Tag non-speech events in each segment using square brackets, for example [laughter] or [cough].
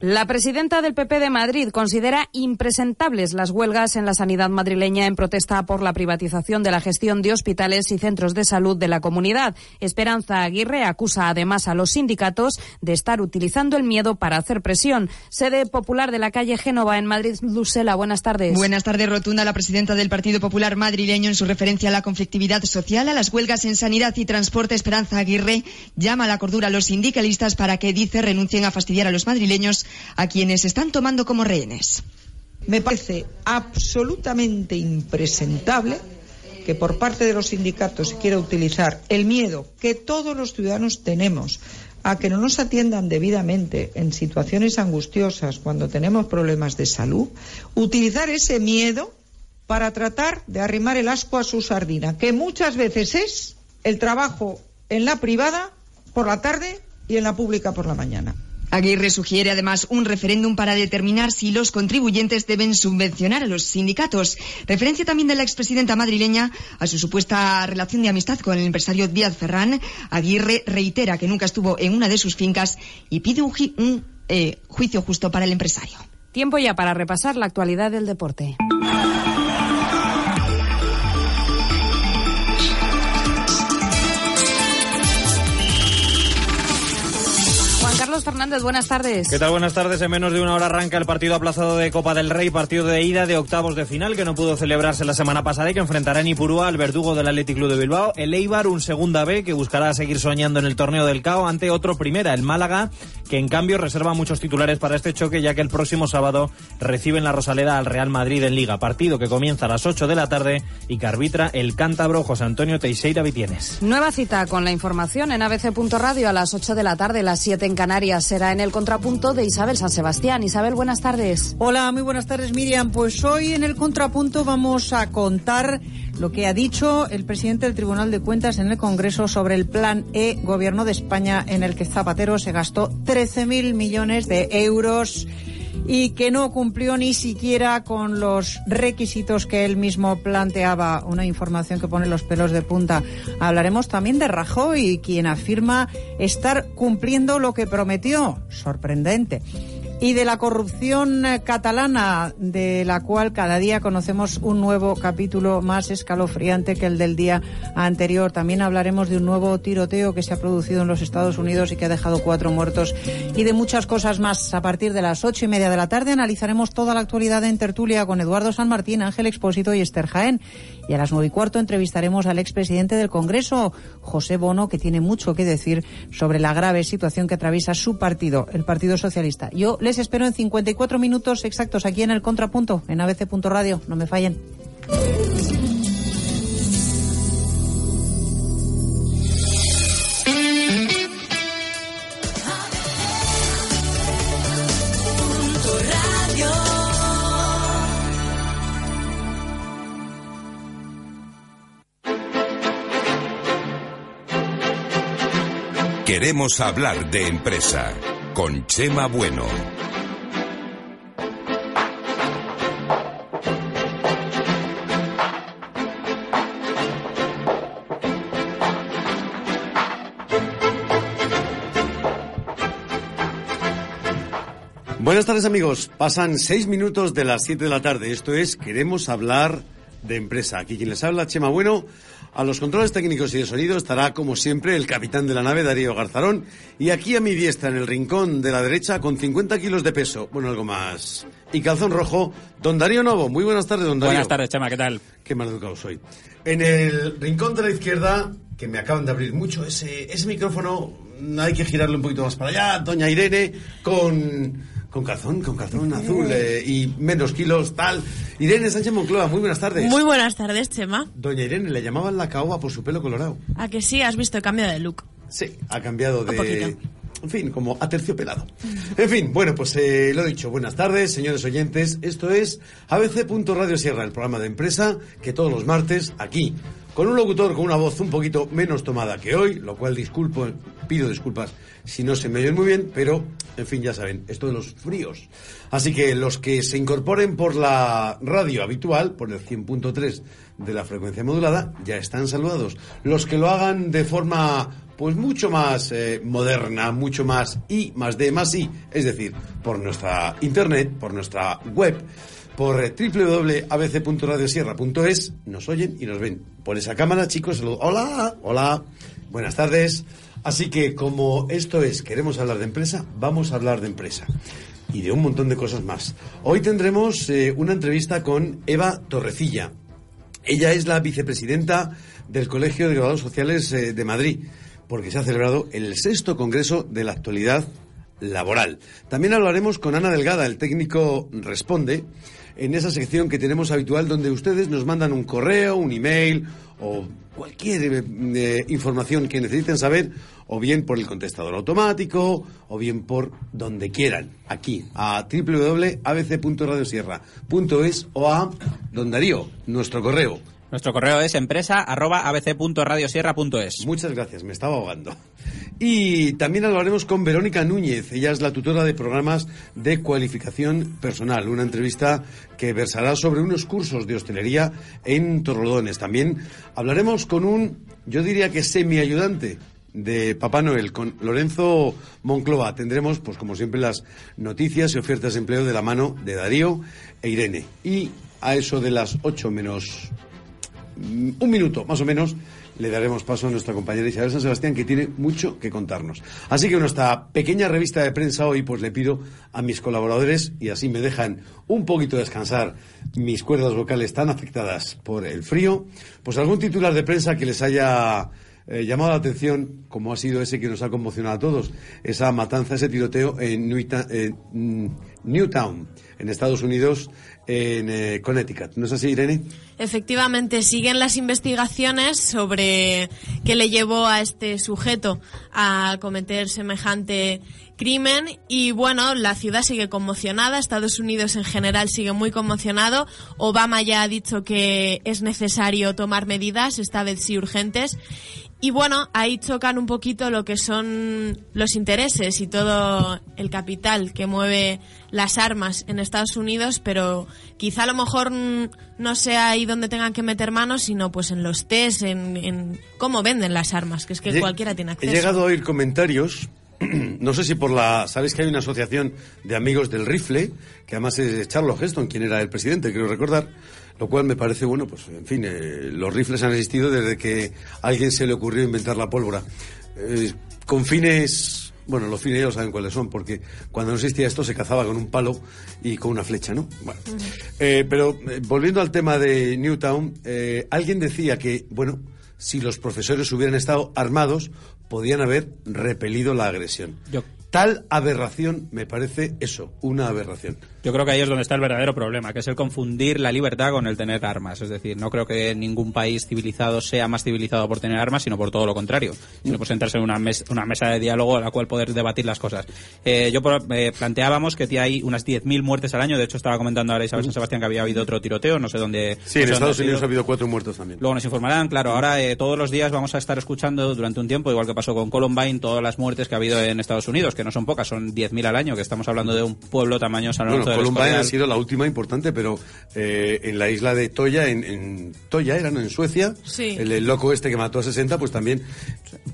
La presidenta del PP de Madrid considera impresentables las huelgas en la sanidad madrileña en protesta por la privatización de la gestión de hospitales y centros de salud de la comunidad. Esperanza Aguirre acusa además a los sindicatos de estar utilizando el miedo para hacer presión. Sede popular de la calle Génova en Madrid, Lucela, buenas tardes. Buenas tardes, rotunda. La presidenta del Partido Popular madrileño, en su referencia a la conflictividad social, a las huelgas en sanidad y transporte, Esperanza Aguirre llama a la cordura a los sindicalistas para que, dice, renuncien a fastidiar a los madrileños a quienes están tomando como rehenes. Me parece absolutamente impresentable que por parte de los sindicatos se quiera utilizar el miedo que todos los ciudadanos tenemos a que no nos atiendan debidamente en situaciones angustiosas cuando tenemos problemas de salud, utilizar ese miedo para tratar de arrimar el asco a su sardina, que muchas veces es el trabajo en la privada por la tarde y en la pública por la mañana. Aguirre sugiere además un referéndum para determinar si los contribuyentes deben subvencionar a los sindicatos. Referencia también de la expresidenta madrileña a su supuesta relación de amistad con el empresario Díaz Ferrán. Aguirre reitera que nunca estuvo en una de sus fincas y pide un, eh, juicio justo para el empresario. Tiempo ya para repasar la actualidad del deporte. Carlos Fernández, buenas tardes. ¿Qué tal? Buenas tardes. En menos de una hora arranca el partido aplazado de Copa del Rey, partido de ida de octavos de final que no pudo celebrarse la semana pasada y que enfrentará en Ipurúa al verdugo del Athletic Club de Bilbao. El Eibar, un segunda B que buscará seguir soñando en el torneo del CAO ante otro primera, el Málaga, que en cambio reserva muchos titulares para este choque ya que el próximo sábado recibe en la Rosaleda al Real Madrid en Liga. Partido que comienza a las 8 de la tarde y que arbitra el cántabro José Antonio Teixeira Vitienes. Nueva cita con la información en abc.radio a las 8 de la tarde, las 7 en Canarias. Será en el contrapunto de Isabel San Sebastián. Isabel, buenas tardes. Hola, muy buenas tardes, Miriam. Pues hoy en el contrapunto vamos a contar lo que ha dicho el presidente del Tribunal de Cuentas en el Congreso sobre el Plan E Gobierno de España, en el que Zapatero se gastó 13.000 millones de euros y que no cumplió ni siquiera con los requisitos que él mismo planteaba. Una información que pone los pelos de punta. Hablaremos también de Rajoy, quien afirma estar cumpliendo lo que prometió. Sorprendente y de la corrupción eh, catalana, de la cual cada día conocemos un nuevo capítulo más escalofriante que el del día anterior. También hablaremos de un nuevo tiroteo que se ha producido en los Estados Unidos y que ha dejado cuatro muertos y de muchas cosas más. A partir de las ocho y media de la tarde analizaremos toda la actualidad en tertulia con Eduardo San Martín, Ángel Expósito y Esther Jaén. Y a las nueve y cuarto entrevistaremos al expresidente del Congreso, José Bono, que tiene mucho que decir sobre la grave situación que atraviesa su partido, el Partido Socialista. Yo les espero en 54 minutos exactos aquí en el Contrapunto, en abc.radio. No me fallen. Queremos hablar de empresa con Chema Bueno. Buenas tardes amigos, pasan seis minutos de las siete de la tarde. Esto es Queremos hablar de empresa. Aquí quien les habla, Chema Bueno. A los controles técnicos y de sonido estará, como siempre, el capitán de la nave, Darío Garzarón. Y aquí a mi diestra, en el rincón de la derecha, con 50 kilos de peso, bueno, algo más, y calzón rojo, don Darío Novo. Muy buenas tardes, don Darío. Buenas tardes, Chema, ¿qué tal? Qué mal educado soy. En el rincón de la izquierda, que me acaban de abrir mucho ese, ese micrófono, hay que girarlo un poquito más para allá, doña Irene, con con calzón, con calzón azul eh, y menos kilos, tal. Irene Sánchez Moncloa, muy buenas tardes. Muy buenas tardes, Chema. Doña Irene, le llamaban la caoba por su pelo colorado. ¿A que sí? ¿Has visto el cambio de look? Sí, ha cambiado Un de... poquito. en fin, como aterciopelado. En fin, bueno, pues eh, lo he dicho. Buenas tardes, señores oyentes. Esto es ABC.Radio Sierra, el programa de empresa que todos los martes, aquí, con un locutor con una voz un poquito menos tomada que hoy, lo cual disculpo, pido disculpas si no se me oyen muy bien, pero, en fin, ya saben, esto de los fríos. Así que los que se incorporen por la radio habitual, por el 100.3 de la frecuencia modulada, ya están saludados. Los que lo hagan de forma pues mucho más eh, moderna, mucho más I, más D, más I, es decir, por nuestra internet, por nuestra web, por www.abc.radiosierra.es, nos oyen y nos ven. Por esa cámara, chicos, saludos. Hola, hola, buenas tardes. Así que como esto es, queremos hablar de empresa, vamos a hablar de empresa y de un montón de cosas más. Hoy tendremos eh, una entrevista con Eva Torrecilla. Ella es la vicepresidenta del Colegio de Graduados Sociales eh, de Madrid, porque se ha celebrado el sexto Congreso de la Actualidad Laboral. También hablaremos con Ana Delgada, el técnico Responde, en esa sección que tenemos habitual donde ustedes nos mandan un correo, un email o cualquier eh, información que necesiten saber, o bien por el contestador automático, o bien por donde quieran, aquí, a www.abc.radiosierra.es o a Don Darío, nuestro correo. Nuestro correo es empresa arroba abc.radiosierra.es. Muchas gracias, me estaba ahogando. Y también hablaremos con Verónica Núñez, ella es la tutora de programas de cualificación personal, una entrevista que versará sobre unos cursos de hostelería en Torrelodones. También hablaremos con un, yo diría que semi-ayudante de Papá Noel con Lorenzo Monclova. Tendremos, pues como siempre, las noticias y ofertas de empleo de la mano de Darío e Irene. Y a eso de las ocho menos un minuto, más o menos, le daremos paso a nuestra compañera Isabel San Sebastián, que tiene mucho que contarnos. Así que en nuestra pequeña revista de prensa hoy, pues le pido a mis colaboradores, y así me dejan un poquito descansar mis cuerdas vocales tan afectadas por el frío, pues algún titular de prensa que les haya eh, llamado la atención, como ha sido ese que nos ha conmocionado a todos, esa matanza, ese tiroteo en Newta- eh, mm, Newtown, en Estados Unidos, en eh, Connecticut. ¿No es así, Irene? Efectivamente, siguen las investigaciones sobre qué le llevó a este sujeto a cometer semejante crimen y bueno, la ciudad sigue conmocionada, Estados Unidos en general sigue muy conmocionado, Obama ya ha dicho que es necesario tomar medidas, esta vez sí urgentes, y bueno, ahí chocan un poquito lo que son los intereses y todo el capital que mueve las armas en Estados Unidos, pero quizá a lo mejor mm, no sea ahí donde tengan que meter manos, sino pues en los test, en, en cómo venden las armas, que es que Lle- cualquiera tiene acceso. He llegado a oír comentarios, [clears throat] no sé si por la... Sabes que hay una asociación de amigos del rifle, que además es Charles Heston, quien era el presidente, creo recordar, lo cual me parece, bueno, pues en fin, eh, los rifles han existido desde que a alguien se le ocurrió inventar la pólvora. Eh, con fines... Bueno, los fines ya lo saben cuáles son, porque cuando no existía esto se cazaba con un palo y con una flecha, ¿no? Bueno. Eh, pero eh, volviendo al tema de Newtown, eh, alguien decía que, bueno, si los profesores hubieran estado armados, podían haber repelido la agresión. Yo- Tal aberración me parece eso, una aberración. Yo creo que ahí es donde está el verdadero problema, que es el confundir la libertad con el tener armas. Es decir, no creo que ningún país civilizado sea más civilizado por tener armas, sino por todo lo contrario. Sino por sentarse en una, mes- una mesa de diálogo a la cual poder debatir las cosas. Eh, yo eh, planteábamos que hay unas 10.000 muertes al año. De hecho, estaba comentando ahora Isabel San Sebastián que había habido otro tiroteo, no sé dónde. Sí, no en sé Estados ha. Unidos ha habido cuatro muertos también. Luego nos informarán, claro, ahora eh, todos los días vamos a estar escuchando durante un tiempo, igual que pasó con Columbine, todas las muertes que ha habido en Estados Unidos, que no son pocas, son 10.000 al año, que estamos hablando de un pueblo tamaño San Lorenzo del Columbine ha sido la última importante, pero eh, en la isla de Toya, en, en Toya era, ¿no? En Suecia, Sí. el, el loco este que mató a 60, pues también...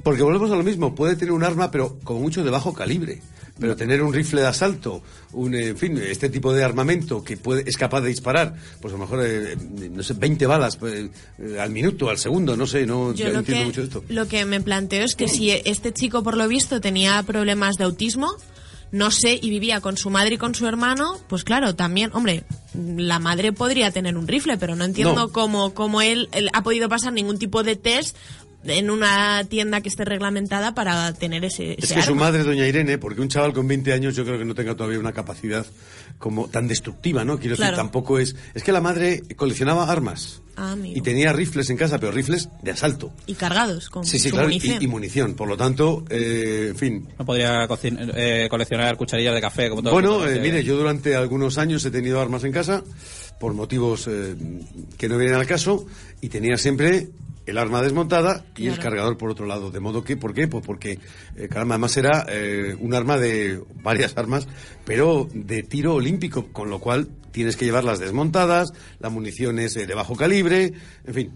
Porque volvemos a lo mismo, puede tener un arma, pero como mucho de bajo calibre. Pero tener un rifle de asalto, un, en fin, este tipo de armamento que puede, es capaz de disparar, pues a lo mejor, eh, no sé, 20 balas pues, eh, al minuto, al segundo, no sé, no, Yo entiendo que, mucho de esto. lo que me planteo es que si este chico, por lo visto, tenía problemas de autismo, no sé, y vivía con su madre y con su hermano, pues claro, también, hombre, la madre podría tener un rifle, pero no entiendo No. cómo, cómo él, él ha podido pasar ningún tipo de test en una tienda que esté reglamentada para tener ese, Es que su madre, doña Irene, porque un chaval con 20 años yo creo que no tenga todavía una capacidad como tan destructiva, ¿no? Quiero Claro. decir, tampoco es... Es que la madre coleccionaba armas Ah, y tenía rifles en casa, pero rifles de asalto. Y cargados con Sí, sí, su claro, y- munición. Y, munición. Por lo tanto, eh, en fin. No podría eh, coleccionar cucharillas de café como todo Bueno, eh, mire, yo durante algunos años he tenido armas en casa por motivos eh, que no vienen al caso y tenía siempre el arma desmontada y el cargador por otro lado. De modo que, ¿por qué? Pues porque, eh, caramba, además era eh, un arma de varias armas, pero de tiro olímpico, con lo cual tienes que llevarlas desmontadas, la munición es eh, de bajo calibre, en fin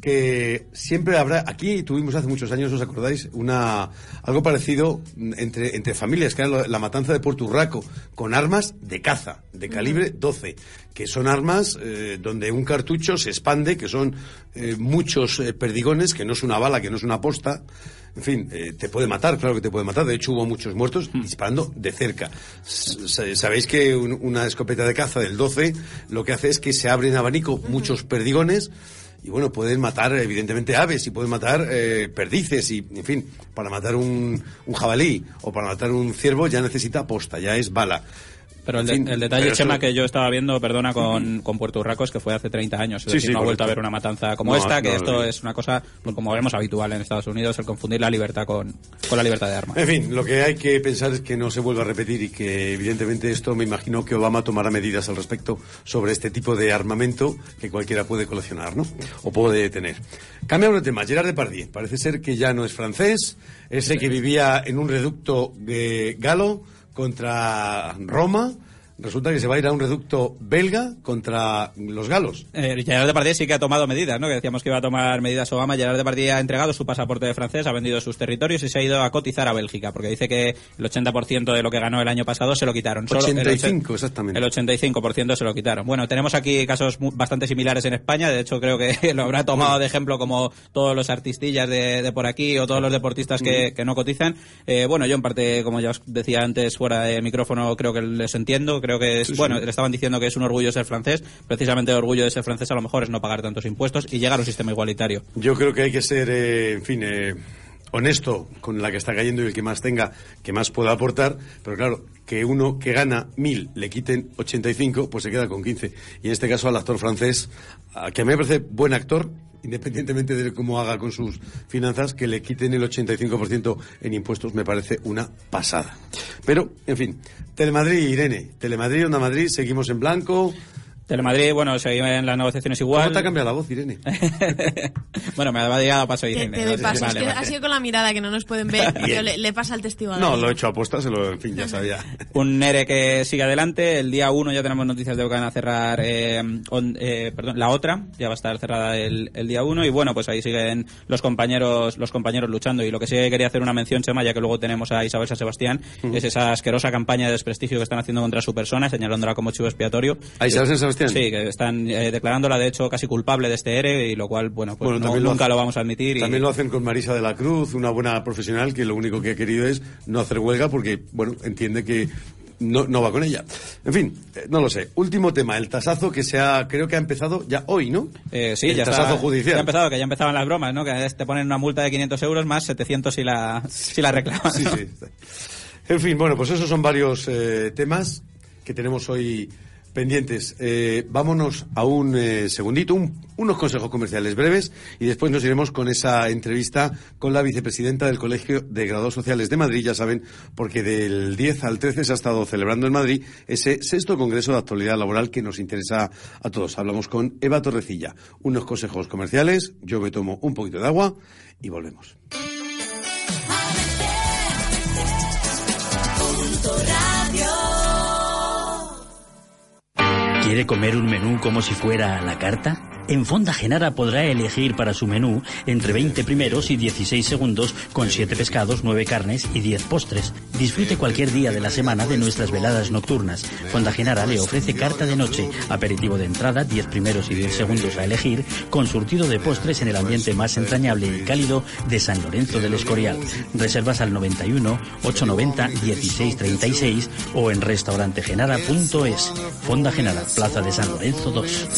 que siempre habrá aquí tuvimos hace muchos años os acordáis una algo parecido entre entre familias que era la matanza de Puerto Urraco con armas de caza de calibre 12 que son armas eh, donde un cartucho se expande que son eh, muchos eh, perdigones que no es una bala que no es una posta en fin, te puede matar, claro que te puede matar. De hecho, hubo muchos muertos disparando de cerca. S- Sabéis que un- una escopeta de caza del 12 lo que hace es que se abre en abanico muchos perdigones y bueno, pueden matar evidentemente aves y pueden matar eh, perdices y, en fin, para matar un, un jabalí o para matar un ciervo ya necesita posta, ya es bala. Pero el, de- el detalle, Chema, eso- que yo estaba viendo, perdona, con, con Puerto Urraco es que fue hace 30 años. Es Sí, decir, sí, no ha vuelto a haber una matanza como No, esta, que no, esto no. es una cosa, pues, como vemos habitual en Estados Unidos, el confundir la libertad con, con la libertad de armas. En fin, lo que hay que pensar es que no se vuelva a repetir y que evidentemente esto me imagino que Obama tomará medidas al respecto sobre este tipo de armamento que cualquiera puede coleccionar, ¿no? O puede tener. Cambiamos de tema. Gerard Depardieu. Parece ser que ya no es francés, ese que vivía en un reducto de galo contra Roma. Resulta que se va a ir a un reducto belga contra los galos. Eh, Gerard Depardieu sí que ha tomado medidas, ¿no? Que decíamos que iba a tomar medidas Obama. Gerard Depardieu ha entregado su pasaporte de francés, ha vendido sus territorios y se ha ido a cotizar a Bélgica, porque dice que el 80% de lo que ganó el año pasado se lo quitaron. Solo el 85, ocho- exactamente. El 85% se lo quitaron. Bueno, tenemos aquí casos bastante similares en España. De hecho, creo que [laughs] lo habrá tomado de ejemplo como todos los artistillas de, de por aquí o todos los deportistas que, que no cotizan. Eh, bueno, yo en parte, como ya os decía antes fuera de micrófono, creo que les entiendo. Creo que es, Sí, sí. bueno, le estaban diciendo que es un orgullo ser francés. Precisamente el orgullo de ser francés a lo mejor es no pagar tantos impuestos y llegar a un sistema igualitario. Yo creo que hay que ser, eh, en fin, eh, honesto con la que está cayendo y el que más tenga, que más pueda aportar, pero claro, que uno que gana mil le quiten 85, pues se queda con 15. Y en este caso al actor francés, que a mí me parece buen actor, independientemente de cómo haga con sus finanzas, que le quiten el 85% en impuestos me parece una pasada. Pero, en fin, Telemadrid, Irene, Telemadrid, Onda Madrid, seguimos en blanco. Telemadrid, bueno, seguimos en las negociaciones igual. ¿Cómo te ha cambiado la voz, Irene? [laughs] bueno, me ha dado paso Te, Irene. te doy paso. Vale, es que vale. ha sido con la mirada que no nos pueden ver. [laughs] Yo le, le pasa al testigo. a No, David. lo he hecho a posta, se lo, en fin, ya sabía. [laughs] Un NERE que sigue adelante. El día 1 ya tenemos noticias de que van a cerrar eh, on- eh, perdón, la otra. Ya va a estar cerrada el, el día 1. Y bueno, pues ahí siguen los compañeros los compañeros luchando. Y lo que sí que quería hacer una mención, Chema, ya que luego tenemos a Isabel San Sebastián, es esa asquerosa campaña de desprestigio que están haciendo contra su persona, señalándola como chivo expiatorio. ¿A Isabel San Sebastián? Sí, que están eh, declarándola de hecho casi culpable de este ERE. Y lo cual, bueno, pues Bueno, no- también lo nunca hace- lo vamos a admitir. y- También lo hacen con Marisa de la Cruz, una buena profesional que lo único que ha querido es no hacer huelga porque, bueno, entiende que no, no va con ella. En fin, eh, no lo sé. Último tema, el tasazo que se ha, creo que ha empezado ya hoy, ¿no? Eh, sí, el ya tasazo está, judicial. Ya ha empezado, que ya empezaban las bromas, ¿no? Que te ponen una multa de 500 euros más 700 si la, si la reclamas. Sí, ¿no? sí. En fin, bueno, pues esos son varios eh, temas que tenemos hoy pendientes. Eh, vámonos a un eh, segundito, un- unos consejos comerciales breves y después nos iremos con esa entrevista con la vicepresidenta del Colegio de Graduados Sociales de Madrid, ya saben, porque del 10 al 13 se ha estado celebrando en Madrid ese sexto Congreso de Actualidad Laboral que nos interesa a todos. Hablamos con Eva Torrecilla. Unos consejos comerciales, yo me tomo un poquito de agua y volvemos. ¿Quiere comer un menú como si fuera a la carta? En Fonda Genara podrá elegir para su menú entre 20 primeros y 16 segundos con 7 pescados, 9 carnes y 10 postres. Disfrute cualquier día de la semana de nuestras veladas nocturnas. Fonda Genara le ofrece carta de noche, aperitivo de entrada, 10 primeros y 10 segundos a elegir, con surtido de postres en el ambiente más entrañable y cálido de San Lorenzo del Escorial. Reservas al 91 890 1636 o en restaurantegenara.es. Fonda Genara, Plaza de San Lorenzo 2.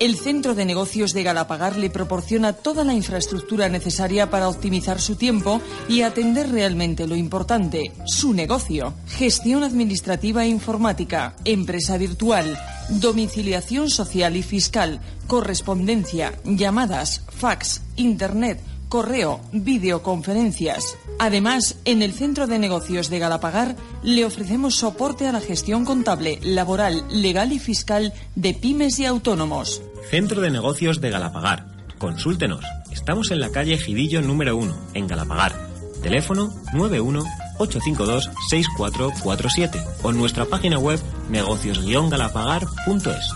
El Centro de Negocios de Galapagar le proporciona toda la infraestructura necesaria para optimizar su tiempo y atender realmente lo importante, su negocio. Gestión administrativa e informática, empresa virtual, domiciliación social y fiscal, correspondencia, llamadas, fax, internet, correo, videoconferencias. Además, en el Centro de Negocios de Galapagar le ofrecemos soporte a la gestión contable, laboral, legal y fiscal de pymes y autónomos. Centro de Negocios de Galapagar. Consúltenos. Estamos en la calle Gidillo número 1, en Galapagar. Teléfono 91 852 6447 o en nuestra página web negocios-galapagar.es.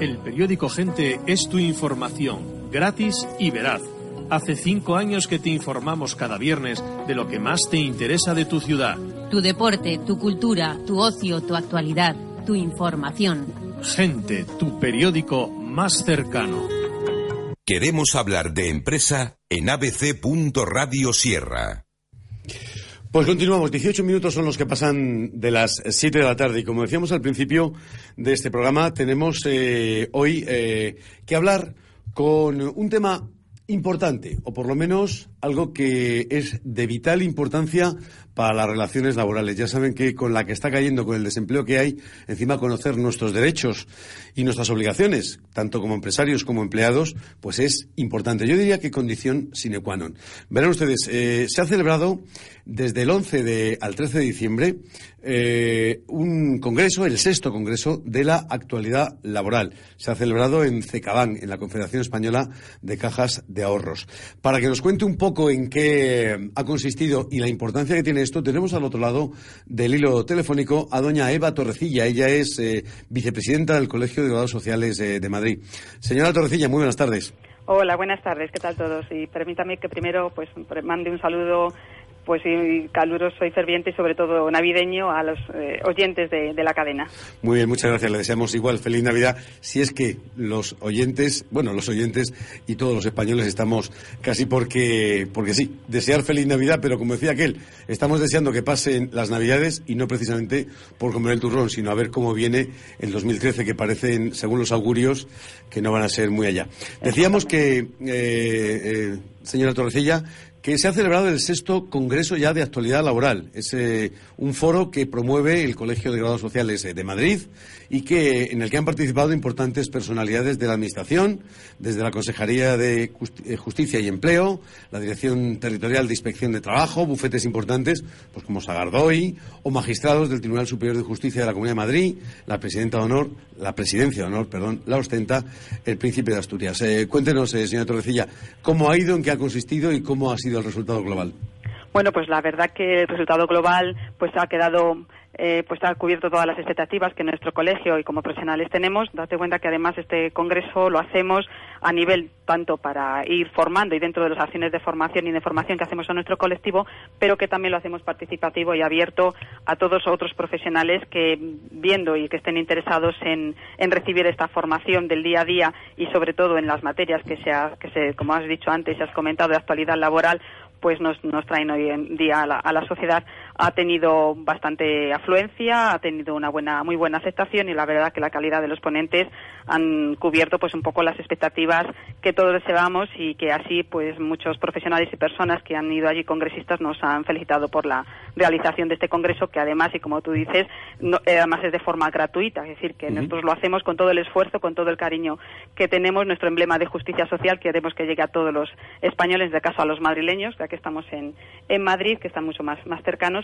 El periódico Gente es tu información, gratis y veraz Hace cinco años que te informamos cada viernes de lo que más te interesa de tu ciudad. Tu deporte, tu cultura, tu ocio, tu actualidad, tu información. Gente, tu periódico más cercano. Queremos hablar de empresa en ABC. Radio Sierra. Pues continuamos, 18 minutos son los que pasan de las 7 de la tarde y como decíamos al principio de este programa, tenemos eh, hoy eh, que hablar con un tema importante, o por lo menos algo que es de vital importancia para las relaciones laborales. Ya saben que con la que está cayendo, con el desempleo que hay, encima conocer nuestros derechos y nuestras obligaciones, tanto como empresarios como empleados, pues es importante. Yo diría que condición sine qua non. Verán ustedes, eh, se ha celebrado desde el 11 de, al 13 de diciembre eh, un congreso, el sexto congreso de la actualidad laboral. Se ha celebrado en Cecabán, en la Confederación Española de Cajas de Ahorros. Para que nos cuente un poco en qué ha consistido y la importancia que tiene esto, tenemos al otro lado del hilo telefónico a doña Eva Torrecilla. Ella es eh, vicepresidenta del Colegio de Abogados Sociales de Madrid. Señora Torrecilla, muy buenas tardes. Hola, buenas tardes. ¿Qué tal todos? Y permítame que primero pues mande un saludo pues caluroso y ferviente y sobre todo navideño a los eh, oyentes de, la cadena. Muy bien, muchas gracias. Le deseamos igual feliz Navidad. Si es que los oyentes, bueno, los oyentes y todos los españoles estamos casi porque, porque sí, desear feliz Navidad, pero como decía aquel, estamos deseando que pasen las Navidades y no precisamente por comer el turrón, sino a ver cómo viene el 2013, que parecen, según los augurios, que no van a ser muy allá. Decíamos que, eh, eh, señora Torrecilla, que se ha celebrado el sexto Congreso ya de Actualidad Laboral. Es eh, un foro que promueve el Colegio de Grados Sociales de Madrid y que, en el que han participado importantes personalidades de la Administración, desde la Consejería de eh, Justicia y Empleo, la Dirección Territorial de Inspección de Trabajo, bufetes importantes, pues como Sagardoy, o magistrados del Tribunal Superior de Justicia de la Comunidad de Madrid, la Presidenta de Honor, la Presidencia de Honor, perdón, la ostenta el Príncipe de Asturias. Eh, cuéntenos, señora Torrecilla, cómo ha ido, en qué ha consistido y cómo ha sido el resultado global? Bueno, pues la verdad que el resultado global pues ha quedado eh, pues ha cubierto todas las expectativas que nuestro colegio y como profesionales tenemos. Date cuenta que además este congreso lo hacemos a nivel tanto para ir formando y dentro de las acciones de formación y de formación que hacemos en nuestro colectivo, pero que también lo hacemos participativo y abierto a todos otros profesionales que viendo y que estén interesados en, en recibir esta formación del día a día y sobre todo en las materias que se, que se como has dicho antes y has comentado de actualidad laboral pues nos, nos traen hoy en día a la, a la, sociedad ha tenido bastante afluencia, ha tenido una buena, muy buena aceptación y la verdad que la calidad de los ponentes han cubierto pues un poco las expectativas que todos deseamos y que así pues muchos profesionales y personas que han ido allí congresistas nos han felicitado por la realización de este congreso que además y como tú dices no, eh, además es de forma gratuita, es decir que nosotros lo hacemos con todo el esfuerzo, con todo el cariño que tenemos, nuestro emblema de justicia social queremos que llegue a todos los españoles, de caso a los madrileños, ya que estamos en, en Madrid, que están mucho más, más cercanos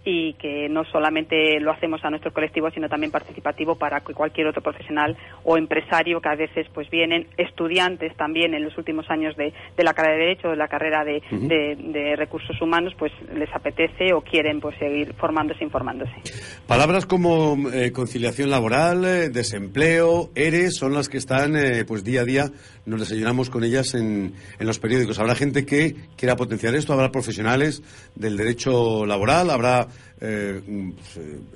y que no solamente lo hacemos a nuestro colectivo, sino también participativo para que cualquier otro profesional o empresario que a veces pues vienen estudiantes también en los últimos años de, de la carrera de Derecho, de la carrera de, de, Recursos Humanos, pues les apetece o quieren pues seguir formándose e informándose. Palabras como eh, conciliación laboral, eh, desempleo, ERE, son las que están eh, pues día a día, nos desayunamos con ellas en, en los periódicos. Habrá gente que quiera potenciar esto, habrá profesionales del derecho laboral, habrá eh, mm,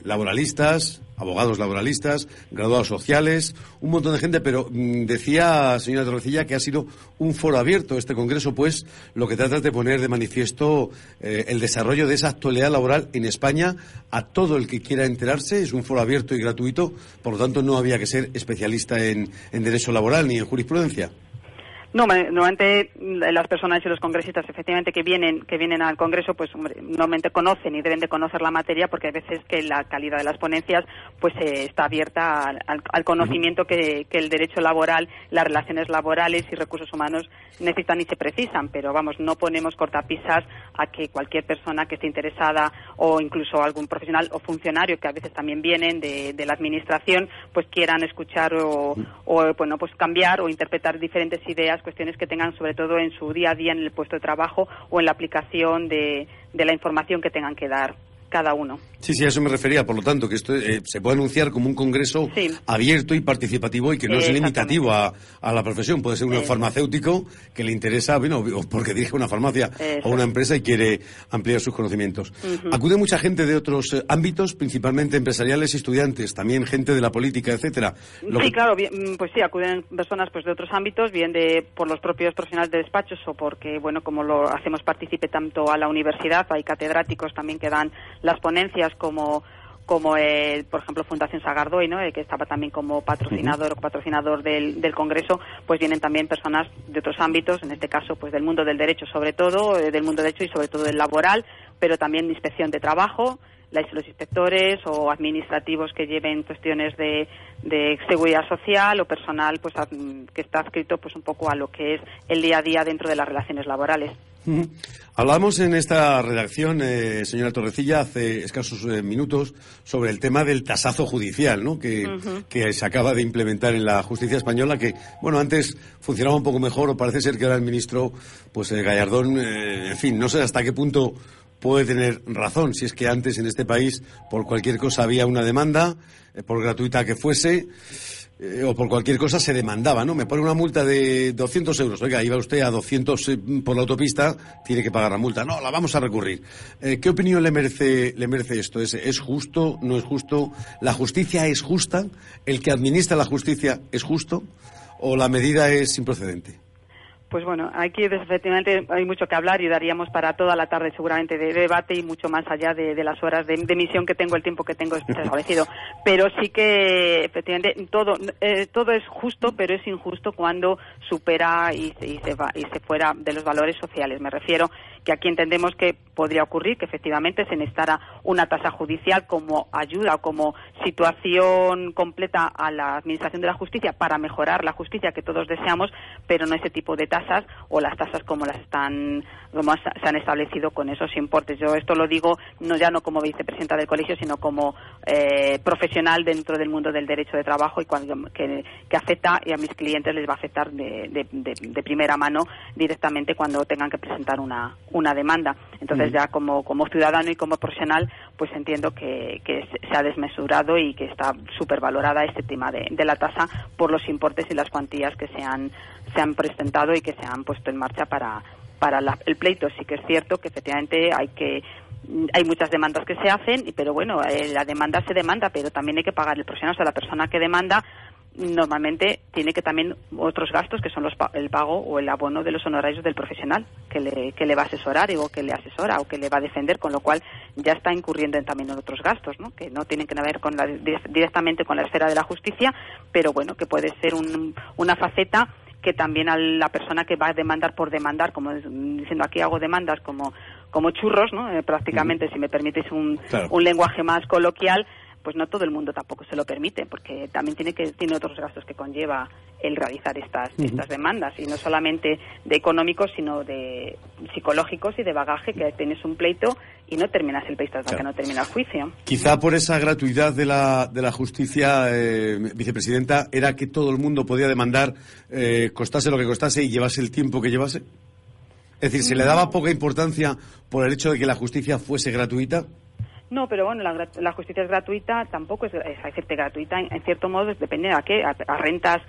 laboralistas, abogados laboralistas, graduados sociales, un montón de gente, pero mm, decía señora Torrecilla que ha sido un foro abierto este congreso, pues lo que trata es de poner de manifiesto eh, el desarrollo de esa actualidad laboral en España a todo el que quiera enterarse, es un foro abierto y gratuito, por lo tanto no había que ser especialista en derecho laboral ni en jurisprudencia. No, normalmente las personas y los congresistas efectivamente que vienen que vienen al Congreso pues normalmente conocen y deben de conocer la materia porque hay veces que la calidad de las ponencias pues eh, está abierta al, conocimiento que, el derecho laboral, las relaciones laborales y recursos humanos necesitan y se precisan, pero vamos, no ponemos cortapisas a que cualquier persona que esté interesada o incluso algún profesional o funcionario que a veces también vienen de, de la administración pues quieran escuchar o, o bueno pues cambiar o interpretar diferentes ideas cuestiones que tengan sobre todo en su día a día en el puesto de trabajo o en la aplicación de, de la información que tengan que dar cada uno. Sí, sí, a eso me refería. Por lo tanto, que esto eh, se puede anunciar como un congreso abierto y participativo y que no es limitativo a, a, la profesión. Puede ser un farmacéutico que le interesa, bueno, porque dirige una farmacia o una empresa y quiere ampliar sus conocimientos. Acude mucha gente de otros eh, ámbitos, principalmente empresariales y estudiantes, también gente de la política, etcétera. sí, claro, mm, pues sí, acuden personas pues de otros ámbitos, bien de por los propios profesionales de despachos o porque, bueno, como lo hacemos partícipe tanto a la universidad, hay catedráticos también que dan las ponencias como como el, por ejemplo Fundación Sagardoy, ¿no? que estaba también como patrocinador patrocinador del, del, congreso, pues vienen también personas de otros ámbitos, en este caso pues del mundo del derecho sobre todo, eh, del mundo del derecho y sobre todo del laboral, pero también de inspección de trabajo, los inspectores o administrativos que lleven cuestiones de, de seguridad social o personal pues que está adscrito pues un poco a lo que es el día a día dentro de las relaciones laborales. Hablamos en esta redacción, eh, señora Torrecilla, hace escasos eh, minutos sobre el tema del tasazo judicial, ¿no? Que, que, se acaba de implementar en la justicia española, que, bueno, antes funcionaba un poco mejor, o parece ser que ahora el ministro, pues eh, Gallardón, en fin, no sé hasta qué punto puede tener razón si es que antes en este país por cualquier cosa había una demanda, eh, por gratuita que fuese, eh, o por cualquier cosa se demandaba, ¿no? Me pone una multa de 200 euros. Oiga, iba usted a 200 eh, por la autopista, tiene que pagar la multa. No, la vamos a recurrir. ¿Qué opinión le merece, le merece esto? ¿Es, ¿Es justo? ¿No es justo? ¿La justicia es justa? ¿El que administra la justicia es justo? ¿O la medida es improcedente? Pues bueno, aquí efectivamente hay mucho que hablar y daríamos para toda la tarde seguramente de debate y mucho más allá de, las horas de, emisión que tengo, el tiempo que tengo establecido. Pero sí que efectivamente todo eh, todo es justo, pero es injusto cuando supera y y se, va, y se fuera de los valores sociales. Me refiero que aquí entendemos que podría ocurrir que efectivamente se necesitara una tasa judicial como ayuda o como situación completa a la administración de la justicia para mejorar la justicia que todos deseamos, pero no ese tipo de tasas o las tasas como las están como se han establecido con esos importes. Yo esto lo digo no ya no como vicepresidenta del colegio, sino como eh, profesional dentro del mundo del derecho de trabajo y cuando, que, afecta y a mis clientes les va a afectar de, de primera mano directamente cuando tengan que presentar una, una demanda. Entonces ya como, como ciudadano y como profesional pues entiendo que, que se ha desmesurado y que está supervalorada este tema de, de la tasa por los importes y las cuantías que se han, se han presentado y que se han puesto en marcha para, para el pleito. Sí que es cierto que efectivamente hay que hay muchas demandas que se hacen, pero bueno, eh, la demanda se demanda, pero también hay que pagar el profesional. O sea, la persona que demanda normalmente tiene que también otros gastos que son los, el pago o el abono de los honorarios del profesional que le, que le va a asesorar o que le asesora o que le va a defender, con lo cual ya está incurriendo en, también en otros gastos, ¿no? que no tienen que ver con la, directamente con la esfera de la justicia, pero bueno, que puede ser una faceta que también a la persona que va a demandar por demandar, como diciendo aquí hago demandas como, como churros, ¿no? Eh, prácticamente, si me permites un, un lenguaje más coloquial, pues no todo el mundo tampoco se lo permite, porque también tiene que tiene otros gastos que conlleva el realizar estas estas demandas y no solamente de económicos, sino de psicológicos y de bagaje que tienes un pleito y no terminas el pleito hasta que no termina el juicio. Quizá por esa gratuidad de la de la justicia, eh, vicepresidenta, era que todo el mundo podía demandar eh, costase lo que costase y llevase el tiempo que llevase. Es decir, ¿se le daba poca importancia por el hecho de que la justicia fuese gratuita? No, pero bueno, la, la justicia es gratuita, tampoco es, es gratuita, en, cierto modo depende a qué, a, rentas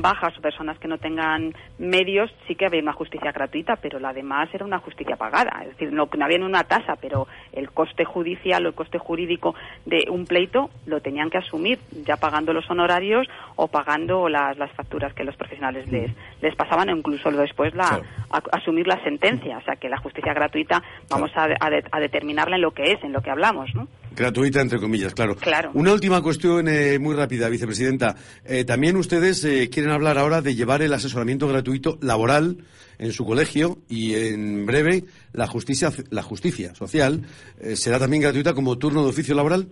bajas o personas que no tengan medios sí que había una justicia gratuita, pero la demás era una justicia pagada, es decir, no, no había una tasa, pero el coste judicial o el coste jurídico de un pleito lo tenían que asumir, ya pagando los honorarios o pagando las, las facturas que los profesionales les, les pasaban o incluso después la, asumir la sentencia, o sea que la justicia gratuita vamos a, a determinarla en lo que es, en lo que hablamos Gratuita, entre comillas, claro. claro. Una última cuestión eh, muy rápida, vicepresidenta. Eh, también ustedes eh, quieren hablar ahora de llevar el asesoramiento gratuito laboral en su colegio y en breve la justicia, la justicia social será también gratuita como turno de oficio laboral.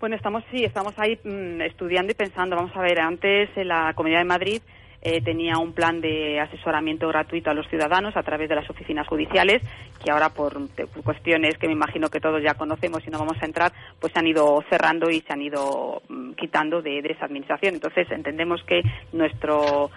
Bueno, estamos sí, estamos ahí mm, estudiando y pensando. Vamos a ver, antes en la Comunidad de Madrid eh, tenía un plan de asesoramiento gratuito a los ciudadanos a través de las oficinas judiciales, que ahora por, cuestiones que me imagino que todos ya conocemos y no vamos a entrar, pues se han ido cerrando y se han ido mm, quitando de, esa administración. Entonces entendemos que nuestro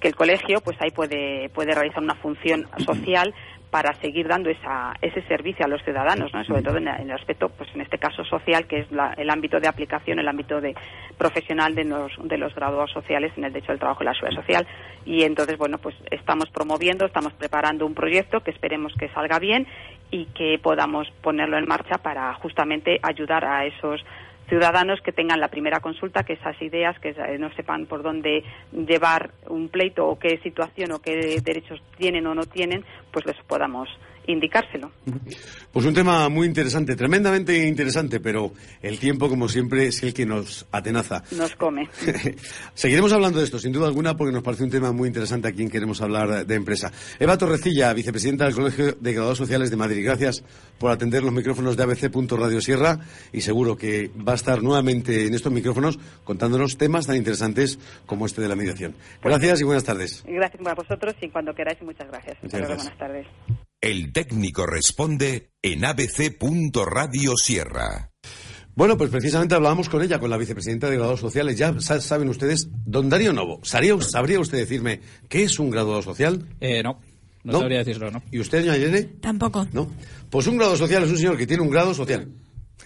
que el colegio pues ahí puede puede realizar una función [clears throat] social para seguir dando esa, ese servicio a los ciudadanos, ¿no? sobre todo en, el aspecto, pues en este caso social, que es el ámbito de aplicación, el ámbito de profesional de los, de los graduados sociales en el derecho del trabajo y la seguridad social. Y entonces, bueno, pues estamos promoviendo, estamos preparando un proyecto que esperemos que salga bien y que podamos ponerlo en marcha para justamente ayudar a esos ciudadanos que tengan la primera consulta, que esas ideas, que no sepan por dónde llevar un pleito o qué situación o qué derechos tienen o no tienen, pues les podamos indicárselo. Pues un tema muy interesante, tremendamente interesante, pero el tiempo, como siempre, es el que nos atenaza. Nos come. [laughs] Seguiremos hablando de esto, sin duda alguna, porque nos parece un tema muy interesante a quien queremos hablar de empresa. Eva Torrecilla, vicepresidenta del Colegio de Graduados Sociales de Madrid, gracias por atender los micrófonos de ABC. Radio Sierra y seguro que va a estar nuevamente en estos micrófonos contándonos temas tan interesantes como este de la mediación. Gracias y buenas tardes. Gracias a vosotros y cuando queráis, muchas gracias. Muchas gracias. Buenas tardes. El técnico responde en ABC. Radio Sierra. Bueno, pues precisamente hablábamos con ella, con la vicepresidenta de graduados sociales. Ya saben ustedes, don Darío Novo, ¿sabría, ¿sabría usted decirme qué es un graduado social? Eh, no, no, sabría decirlo, ¿no? ¿Y usted, doña Irene? Tampoco. ¿No? Pues un grado social es un señor que tiene un grado social.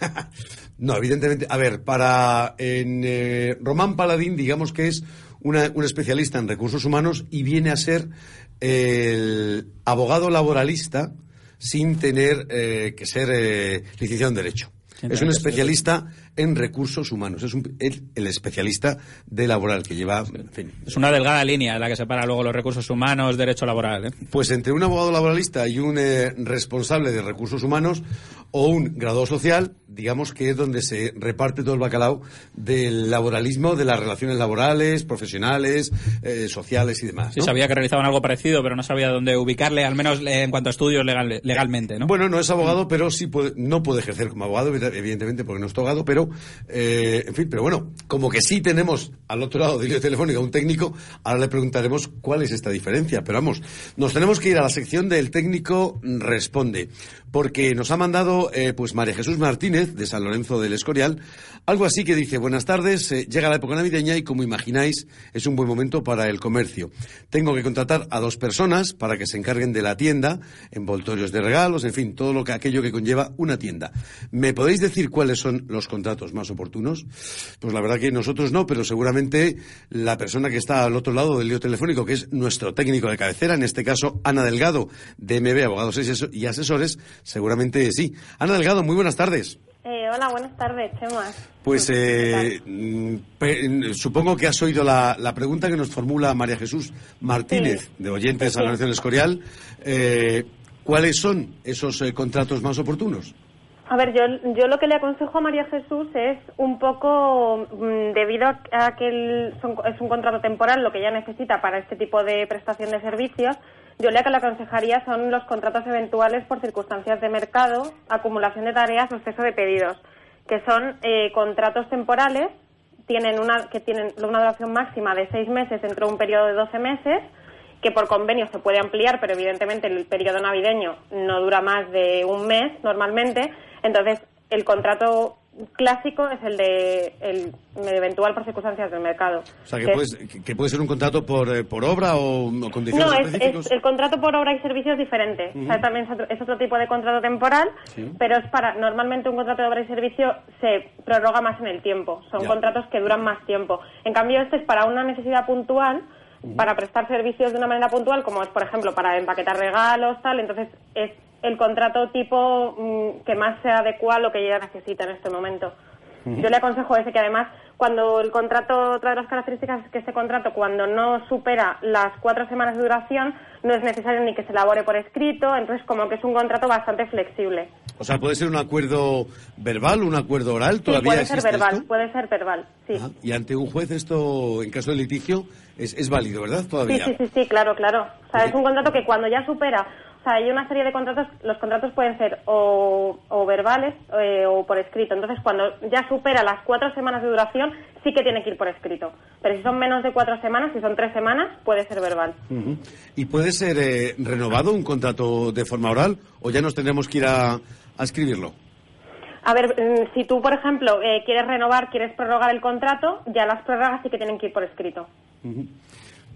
[laughs] no, evidentemente, a ver, para en eh, Román Paladín, digamos que es una, un especialista en recursos humanos y viene a ser el abogado laboralista sin tener eh, que ser eh, licenciado en Derecho. Es un especialista en recursos humanos. Es el, especialista de laboral que lleva. Es una delgada línea la que separa luego los recursos humanos, derecho laboral. ¿eh? Pues entre un abogado laboralista y un eh, responsable de recursos humanos o un graduado social, digamos que es donde se reparte todo el bacalao del laboralismo, de las relaciones laborales, profesionales, eh, sociales y demás. Sí, sabía que realizaban algo parecido, pero no sabía dónde ubicarle, al menos en cuanto a estudios legalmente, ¿no? Bueno, no es abogado, pero sí puede, no puede ejercer como abogado, evidentemente, porque no es abogado, pero eh, en fin, pero bueno, como que sí tenemos al otro lado de la telefónica un técnico, ahora le preguntaremos cuál es esta diferencia. Pero vamos, nos tenemos que ir a la sección del técnico responde, porque nos ha mandado eh, pues María Jesús Martínez de San Lorenzo del Escorial, algo así que dice, buenas tardes, eh, llega la época navideña y como imagináis es un buen momento para el comercio. Tengo que contratar a dos personas para que se encarguen de la tienda, envoltorios de regalos, en fin, todo lo que aquello que conlleva una tienda. ¿Me podéis decir cuáles son los contratos? más oportunos? Pues la verdad que nosotros no, pero seguramente la persona que está al otro lado del lío telefónico, que es nuestro técnico de cabecera, en este caso Ana Delgado, de MB Abogados y Asesores, seguramente sí. Ana Delgado, muy buenas tardes. Eh, hola, buenas tardes, Chema. Pues eh, mm, supongo que has oído la, pregunta que nos formula María Jesús Martínez, de Oyentes a la Nación Escorial. Eh, ¿Cuáles son esos contratos más oportunos? A ver, yo, yo lo que le aconsejo a María Jesús es un poco, mm, debido a que es un contrato temporal, lo que ella necesita para este tipo de prestación de servicios, yo lo que le aconsejaría son los contratos eventuales por circunstancias de mercado, acumulación de tareas o exceso de pedidos, que son eh, contratos temporales tienen una, que tienen una duración máxima de seis meses dentro de un periodo de doce meses, que por convenio se puede ampliar, pero evidentemente el periodo navideño no dura más de un mes normalmente. Entonces, el contrato clásico es el de el eventual por circunstancias del mercado. O sea, que, Que puedes- que- puede ser un contrato por, eh, por obra o, o condiciones No, es, el contrato por obra y servicio es diferente. O sea, también es otro, es otro tipo de contrato temporal, Sí. pero es para. Normalmente un contrato de obra y servicio se prorroga más en el tiempo. Son Ya. contratos que duran más tiempo. En cambio, este es para una necesidad puntual, para prestar servicios de una manera puntual, como es, por ejemplo, para empaquetar regalos, tal. Entonces, es el contrato tipo mm, que más se adecua a lo que ella necesita en este momento. Yo le aconsejo ese que además cuando el contrato, otra de las características es que este contrato cuando no supera las cuatro semanas de duración no es necesario ni que se elabore por escrito, entonces como que es un contrato bastante flexible. O sea, puede ser un acuerdo verbal, un acuerdo oral, Sí, todavía puede ser verbal, esto? puede ser verbal, sí. Y ante un juez esto, en caso de litigio, es, es válido, ¿verdad? Sí, Todavía. sí, sí, sí, claro, claro. O sea, es un contrato que cuando ya supera, o sea, hay una serie de contratos, los contratos pueden ser o, o verbales eh, o por escrito. Entonces, cuando ya supera las cuatro semanas de duración, sí que tiene que ir por escrito. Pero si son menos de cuatro semanas, si son tres semanas, puede ser verbal. ¿Y puede ser eh, renovado un contrato de forma oral o ya nos tendremos que ir a, a escribirlo? A ver, mm, si tú, por ejemplo, eh, quieres renovar, quieres prorrogar el contrato, ya las prórrogas sí que tienen que ir por escrito. Ujú.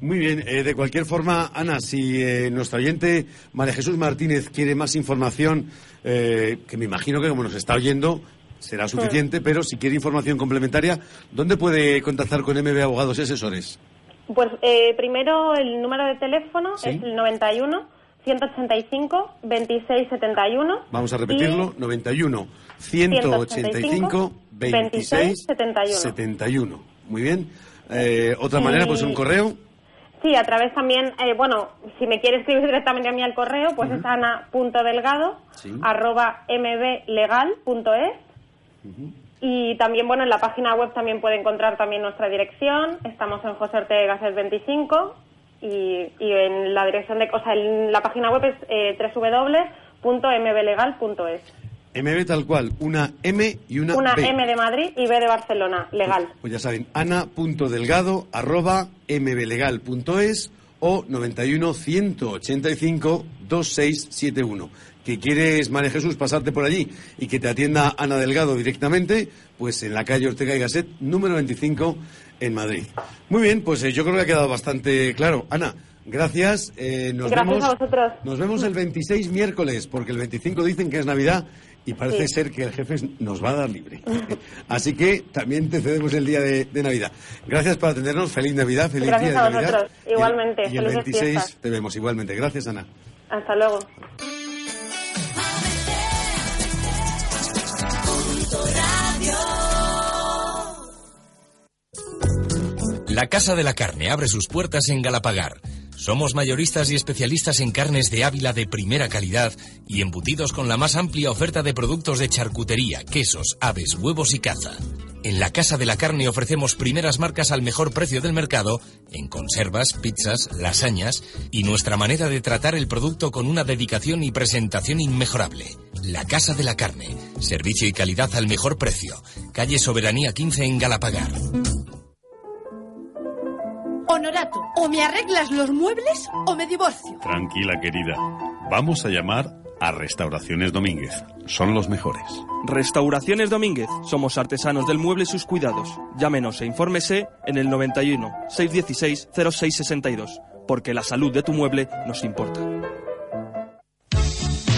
Muy bien, eh, de cualquier forma, Ana, si eh, nuestro oyente María Jesús Martínez quiere más información, eh, que me imagino que como nos está oyendo será suficiente, pero si quiere información complementaria, ¿dónde puede contactar con MB Abogados y Asesores? Pues eh, primero el número de teléfono Sí. es el 91 185 2671. Vamos a repetirlo, 91 185 26 71. 71. Muy bien. Eh, Otra manera, pues un correo. Sí, a través también, eh, bueno, si me quiere escribir directamente a mí al correo, pues es ana.delgado Sí. arroba mblegal.es y también, bueno, en la página web también puede encontrar también nuestra dirección. Estamos en José Ortega Gasset 25 y, y en la dirección de, o sea, en la página web es eh, www.mblegal.es. MB tal cual, una M y una, Una B. M de Madrid y B de Barcelona, legal. Pues ya saben, ana.delgado arroba mblegal.es o 91 185 2671. Que quieres, María Jesús, pasarte por allí y que te atienda Ana Delgado directamente, pues en la calle Ortega y Gasset, número 25, en Madrid. Muy bien, pues eh, yo creo que ha quedado bastante claro. Ana, gracias. eh, nos Gracias vemos, a vosotros. Nos vemos el 26 miércoles, porque el 25 dicen que es Navidad y parece Sí. ser que el jefe nos va a dar libre. [laughs] Así que también te cedemos el día de, de Navidad. Gracias por atendernos. Feliz Navidad, feliz Gracias día de a Navidad. vosotros. Igualmente. Y el, Felices 26 fiestas. te vemos igualmente. Gracias, Ana. Hasta luego. La Casa de la Carne abre sus puertas en Galapagar. Somos mayoristas y especialistas en carnes de Ávila de primera calidad y embutidos con la más amplia oferta de productos de charcutería, quesos, aves, huevos y caza. En la Casa de la Carne ofrecemos primeras marcas al mejor precio del mercado en conservas, pizzas, lasañas y nuestra manera de tratar el producto con una dedicación y presentación inmejorable. La Casa de la Carne, servicio y calidad al mejor precio. Calle Soberanía 15 en Galapagar. Honorato, o me arreglas los muebles o me divorcio. Tranquila, querida. Vamos a llamar a Restauraciones Domínguez. Son los mejores. Restauraciones Domínguez. Somos artesanos del mueble y sus cuidados. Llámenos e infórmese en el 91 616 0662, porque la salud de tu mueble nos importa.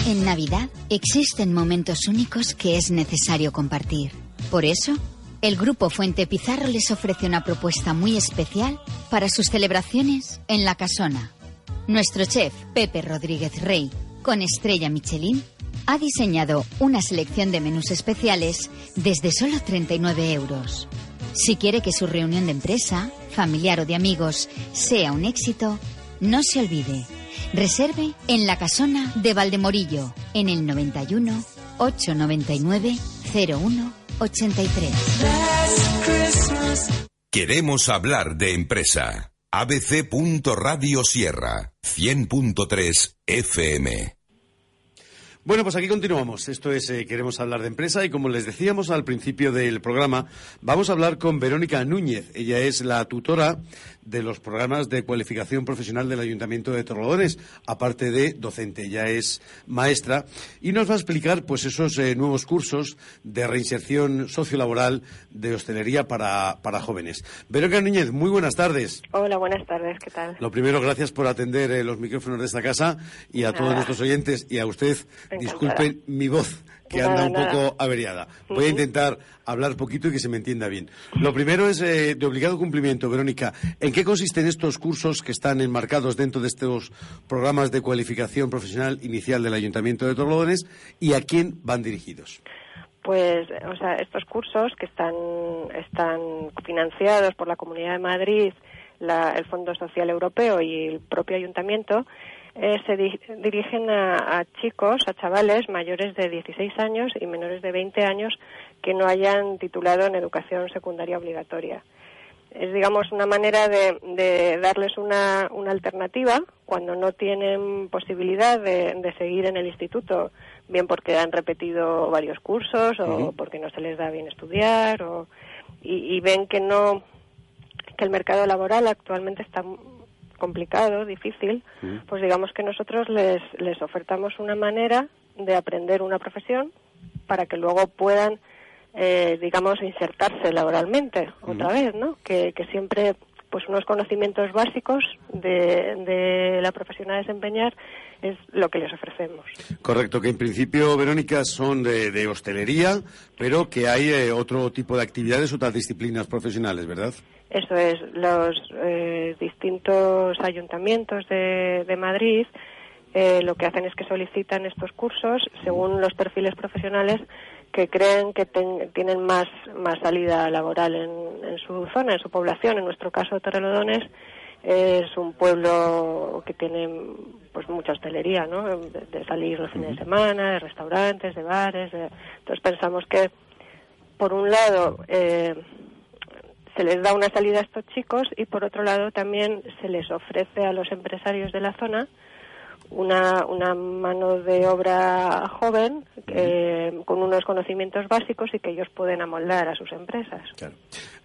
En Navidad existen momentos únicos que es necesario compartir. Por eso, el Grupo Fuente Pizarro les ofrece una propuesta muy especial para sus celebraciones en La Casona. Nuestro chef, Pepe Rodríguez Rey, con estrella Michelin, ha diseñado una selección de menús especiales desde solo 39 euros. Si quiere que su reunión de empresa, familiar o de amigos sea un éxito, no se olvide. Reserve en la casona de Valdemorillo en el 91 899 01 83. Queremos hablar de empresa. abc.radio Sierra 100.3 FM. Bueno, pues aquí continuamos. Esto es eh, Queremos hablar de empresa y como les decíamos al principio del programa, vamos a hablar con Verónica Núñez. Ella es la tutora de los programas de cualificación profesional del Ayuntamiento de Torrelodones, aparte de docente. Ella es maestra y nos va a explicar pues esos eh, nuevos cursos de reinserción sociolaboral de hostelería para, para jóvenes. Verónica Núñez, muy buenas tardes. Hola, buenas tardes. ¿Qué tal? Lo primero, gracias por atender eh, los micrófonos de esta casa y a todos nuestros oyentes y a usted, disculpen mi voz que Nada, anda un nada. poco averiada. Voy a intentar hablar poquito y que se me entienda bien. Lo primero es eh, de obligado cumplimiento, Verónica. ¿En qué consisten estos cursos que están enmarcados dentro de estos programas de cualificación profesional inicial del Ayuntamiento de Torrelodones y a quién van dirigidos? Pues, o sea, estos cursos que están, están financiados por la Comunidad de Madrid, la- el Fondo Social Europeo y el propio Ayuntamiento, eh, se di- dirigen a, a chicos, a chavales mayores de 16 años y menores de 20 años que no hayan titulado en educación secundaria obligatoria. Es, digamos, una manera de, de darles una, una alternativa cuando no tienen posibilidad de, de seguir en el instituto, bien porque han repetido varios cursos o porque no se les da bien estudiar o, y, y ven que no que el mercado laboral actualmente está complicado, difícil, pues digamos que nosotros les, les ofertamos una manera de aprender una profesión para que luego puedan, eh, digamos, insertarse laboralmente otra vez, ¿no? Que, que siempre, pues unos conocimientos básicos de, de la profesión a desempeñar es lo que les ofrecemos. Correcto, que en principio, Verónica, son de, de hostelería, pero que hay eh, otro tipo de actividades, otras disciplinas profesionales, ¿verdad? Eso es, los eh, distintos ayuntamientos de, de Madrid eh, lo que hacen es que solicitan estos cursos según los perfiles profesionales que creen que ten- tienen más, más salida laboral en, en su zona, en su población. En nuestro caso, Torrelodones es un pueblo que tiene pues mucha hostelería, ¿no? De, de salir los fines de semana, de restaurantes, de bares. de- Entonces pensamos que, por un lado, eh, se les da una salida a estos chicos y por otro lado también se les ofrece a los empresarios de la zona una, una mano de obra joven eh, con unos conocimientos básicos y que ellos pueden amoldar a sus empresas.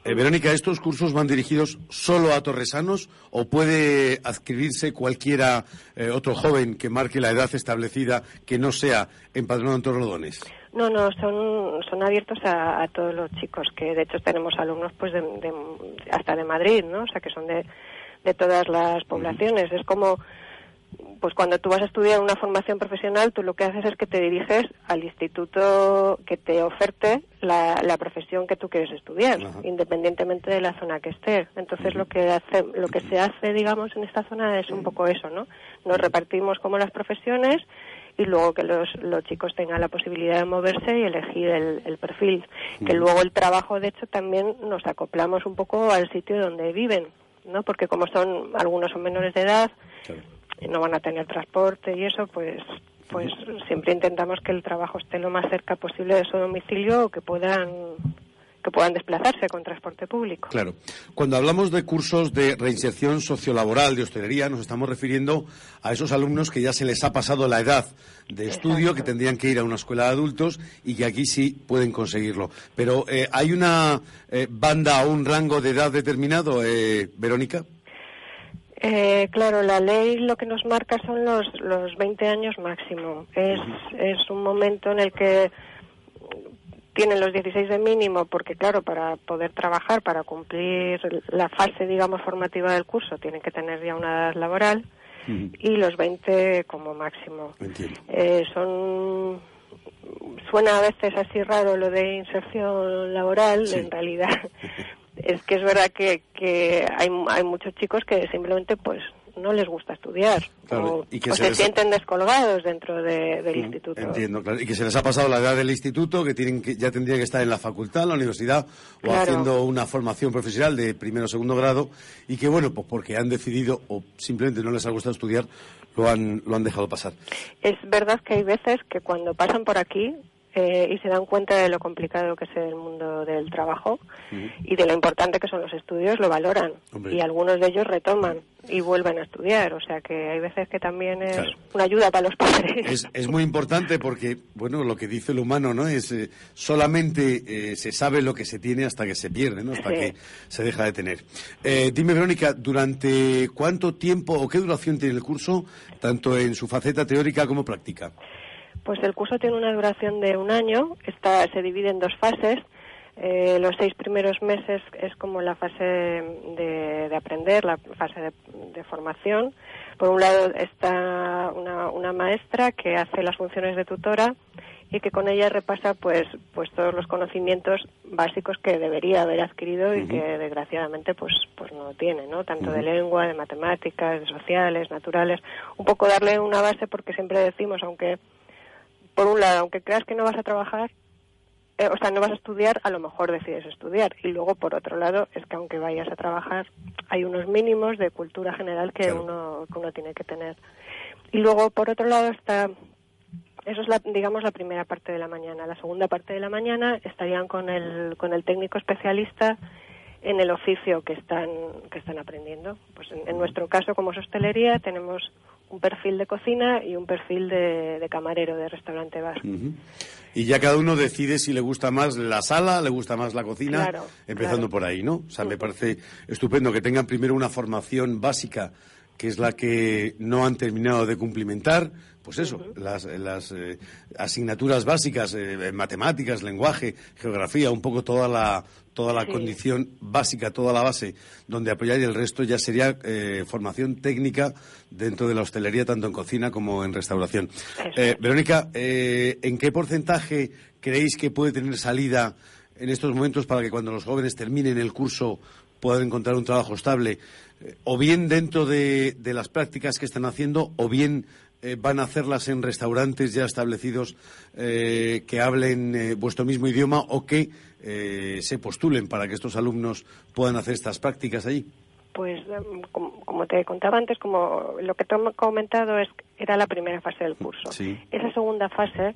Eh, Verónica, ¿estos cursos van dirigidos solo a torresanos o puede adquirirse cualquiera eh, otro joven que marque la edad establecida que no sea empadronado en Torrelodones? No, no, son, son abiertos a, a todos los chicos, que de hecho tenemos alumnos pues de, de- hasta de Madrid, ¿no? O sea, que son de, de todas las poblaciones. Es como, pues cuando tú vas a estudiar una formación profesional, tú lo que haces es que te diriges al instituto que te oferte la, la profesión que tú quieres estudiar, independientemente de la zona que esté. Entonces lo que hace, lo que se hace, digamos, en esta zona es un poco eso, ¿no? Nos repartimos como las profesiones y luego que los, los chicos tengan la posibilidad de moverse y elegir el, el perfil. Que luego el trabajo, de hecho, también nos acoplamos un poco al sitio donde viven, ¿no? Porque como son, algunos son menores de edad, y no van a tener transporte y eso, pues pues siempre intentamos que el trabajo esté lo más cerca posible de su domicilio o que puedan que puedan desplazarse con transporte público. Claro. Cuando hablamos de cursos de reinserción sociolaboral de hostelería, nos estamos refiriendo a esos alumnos que ya se les ha pasado la edad de estudio, que tendrían que ir a una escuela de adultos y que aquí sí pueden conseguirlo. Pero eh, ¿hay una eh, banda o un rango de edad determinado, eh, Verónica? Eh, claro, la ley lo que nos marca son los, los 20 años máximo. Es, es un momento en el que tienen los 16 de mínimo porque, claro, para poder trabajar, para cumplir la fase, digamos, formativa del curso, tienen que tener ya una edad laboral y los 20 como máximo. Eh, son suena a veces así raro lo de inserción laboral, en realidad [laughs] es que es verdad que, que hay, hay muchos chicos que simplemente pues no les gusta estudiar Claro, o, y que o se se, les- sienten descolgados dentro de- del instituto. Entiendo, claro. Y que se les ha pasado la edad del instituto, que tienen que, ya tendrían que estar en la facultad, en la universidad, o Claro. haciendo una formación profesional de primero o segundo grado, y que, bueno, pues porque han decidido o simplemente no les ha gustado estudiar, lo han, lo han dejado pasar. Es verdad que hay veces que cuando pasan por aquí eh, y se dan cuenta de lo complicado que es el mundo del trabajo y de lo importante que son los estudios, lo valoran. Hombre. Y algunos de ellos retoman y vuelven a estudiar. O sea que hay veces que también es Claro. una ayuda para los padres. Es, es muy importante porque, bueno, lo que dice el humano, ¿no? Es eh, solamente eh, se sabe lo que se tiene hasta que se pierde, ¿no? Hasta Sí. que se deja de tener. Eh, dime, Verónica, ¿durante cuánto tiempo o qué duración tiene el curso, tanto en su faceta teórica como práctica? Pues el curso tiene una duración de un año, está, se divide en dos fases. Eh, los seis primeros meses es como la fase de, de aprender, la fase de, de formación. Por un lado está una, una maestra que hace las funciones de tutora y que con ella repasa pues pues todos los conocimientos básicos que debería haber adquirido y que desgraciadamente pues pues no tiene no tanto de lengua de matemáticas de sociales naturales un poco darle una base porque siempre decimos aunque por un lado, aunque creas que no vas a trabajar, eh, o sea, no vas a estudiar, a lo mejor decides estudiar. Y luego, por otro lado, es que aunque vayas a trabajar, hay unos mínimos de cultura general que, uno, que uno tiene que tener. Y luego, por otro lado, está, eso es, la, digamos, la primera parte de la mañana. La segunda parte de la mañana estarían con el, con el técnico especialista en el oficio que están, que están aprendiendo. Pues en, en nuestro caso, como es hostelería, tenemos un perfil de cocina y un perfil de, de camarero de restaurante bar. Y ya cada uno decide si le gusta más la sala, le gusta más la cocina, Claro, empezando claro. por ahí, ¿no? O sea, me parece estupendo que tengan primero una formación básica, que es la que no han terminado de cumplimentar, pues eso, las, las eh, asignaturas básicas, eh, matemáticas, lenguaje, geografía, un poco toda la, toda la Sí. condición básica, toda la base donde apoyar y el resto ya sería eh, formación técnica dentro de la hostelería, tanto en cocina como en restauración. Verónica, ¿en qué porcentaje creéis que puede tener salida en estos momentos para que cuando los jóvenes terminen el curso puedan encontrar un trabajo estable? O bien dentro de, de las prácticas que están haciendo, o bien eh, van a hacerlas en restaurantes ya establecidos eh, que hablen eh, vuestro mismo idioma o que eh, se postulen para que estos alumnos puedan hacer estas prácticas allí. Pues em, como, como te contaba antes, como lo que te he comentado es era la primera fase del curso. Sí. Esa segunda fase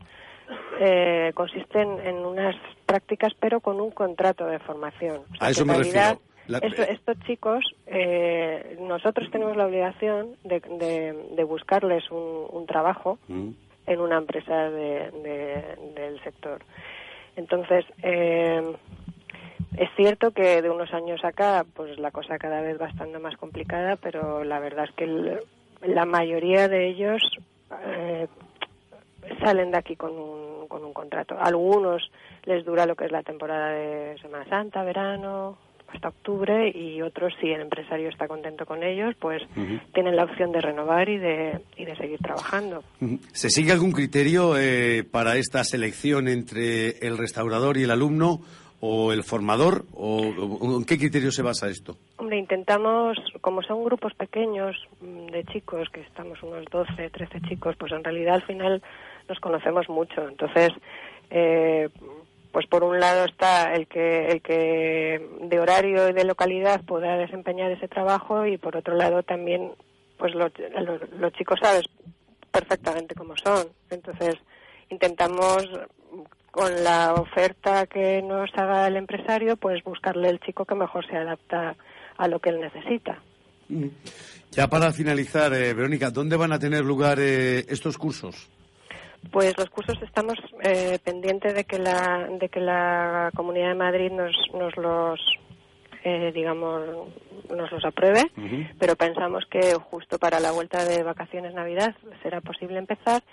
eh, consiste en, en unas prácticas, pero con un contrato de formación. O sea, A eso me realidad, refiero. La- esto- estos chicos, eh, nosotros tenemos la obligación de, de- de buscarles un, un trabajo Mm. en una empresa de- de- del sector. Entonces, eh, es cierto que de unos años acá, pues la cosa cada vez va estando más complicada, pero la verdad es que el- la mayoría de ellos eh, salen de aquí con un, con un contrato. Algunos les dura lo que es la temporada de Semana Santa, verano, hasta octubre, y otros, si el empresario está contento con ellos, pues tienen la opción de renovar y de, y de seguir trabajando. ¿Se sigue algún criterio eh, para esta selección entre el restaurador y el alumno o el formador? ¿O, o- en qué criterio se basa esto? Hombre, intentamos, como son grupos pequeños mm, de chicos, que estamos unos 12, 13 chicos, pues en realidad al final nos conocemos mucho. Entonces, eh, pues por un lado está el que, el que de horario y de localidad pueda desempeñar ese trabajo y por otro lado también, pues los, los, chicos sabes perfectamente cómo son. Entonces, intentamos con la oferta que nos haga el empresario, pues buscarle el chico que mejor se adapta a lo que él necesita. Ya para finalizar, eh, Verónica, ¿dónde van a tener lugar eh, estos cursos? Pues los cursos estamos eh, pendientes de que la de que la Comunidad de Madrid nos nos los eh, digamos nos los apruebe, pero pensamos que justo para la vuelta de vacaciones Navidad será posible empezar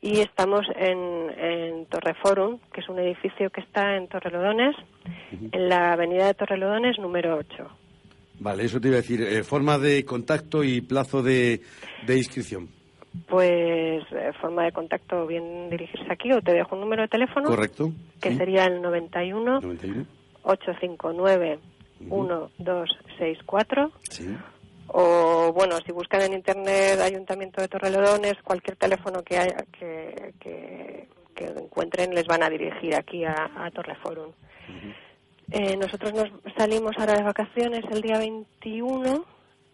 y estamos en, en Torreforum, que es un edificio que está en Torrelodones, en la avenida de Torrelodones número 8. Vale, eso te iba a decir. eh, forma de contacto y plazo de, de inscripción. Pues eh, forma de contacto bien dirigirse aquí o te dejo un número de teléfono Correcto. que Sí. sería el 91 91. 859 1264 Sí. o bueno si buscan en internet Ayuntamiento de Torrelodones cualquier teléfono que haya que, que, que encuentren les van a dirigir aquí a, a Torreforum Eh, nosotros nos salimos ahora de vacaciones el día 21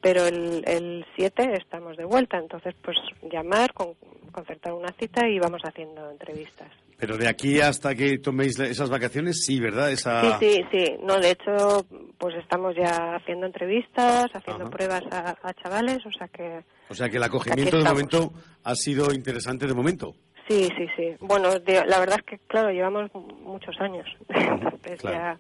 pero el, el 7 estamos de vuelta entonces pues llamar con, concertar una cita y vamos haciendo entrevistas Pero de aquí hasta que toméis esas vacaciones, sí, ¿verdad? Esa... Sí, sí, sí. No, de hecho, pues estamos ya haciendo entrevistas, haciendo pruebas a, a chavales, o sea que O sea que el acogimiento de momento ha sido interesante de momento. sí, sí, sí. Bueno, de- la verdad es que, claro, llevamos muchos años. [laughs] Entonces Claro. ya,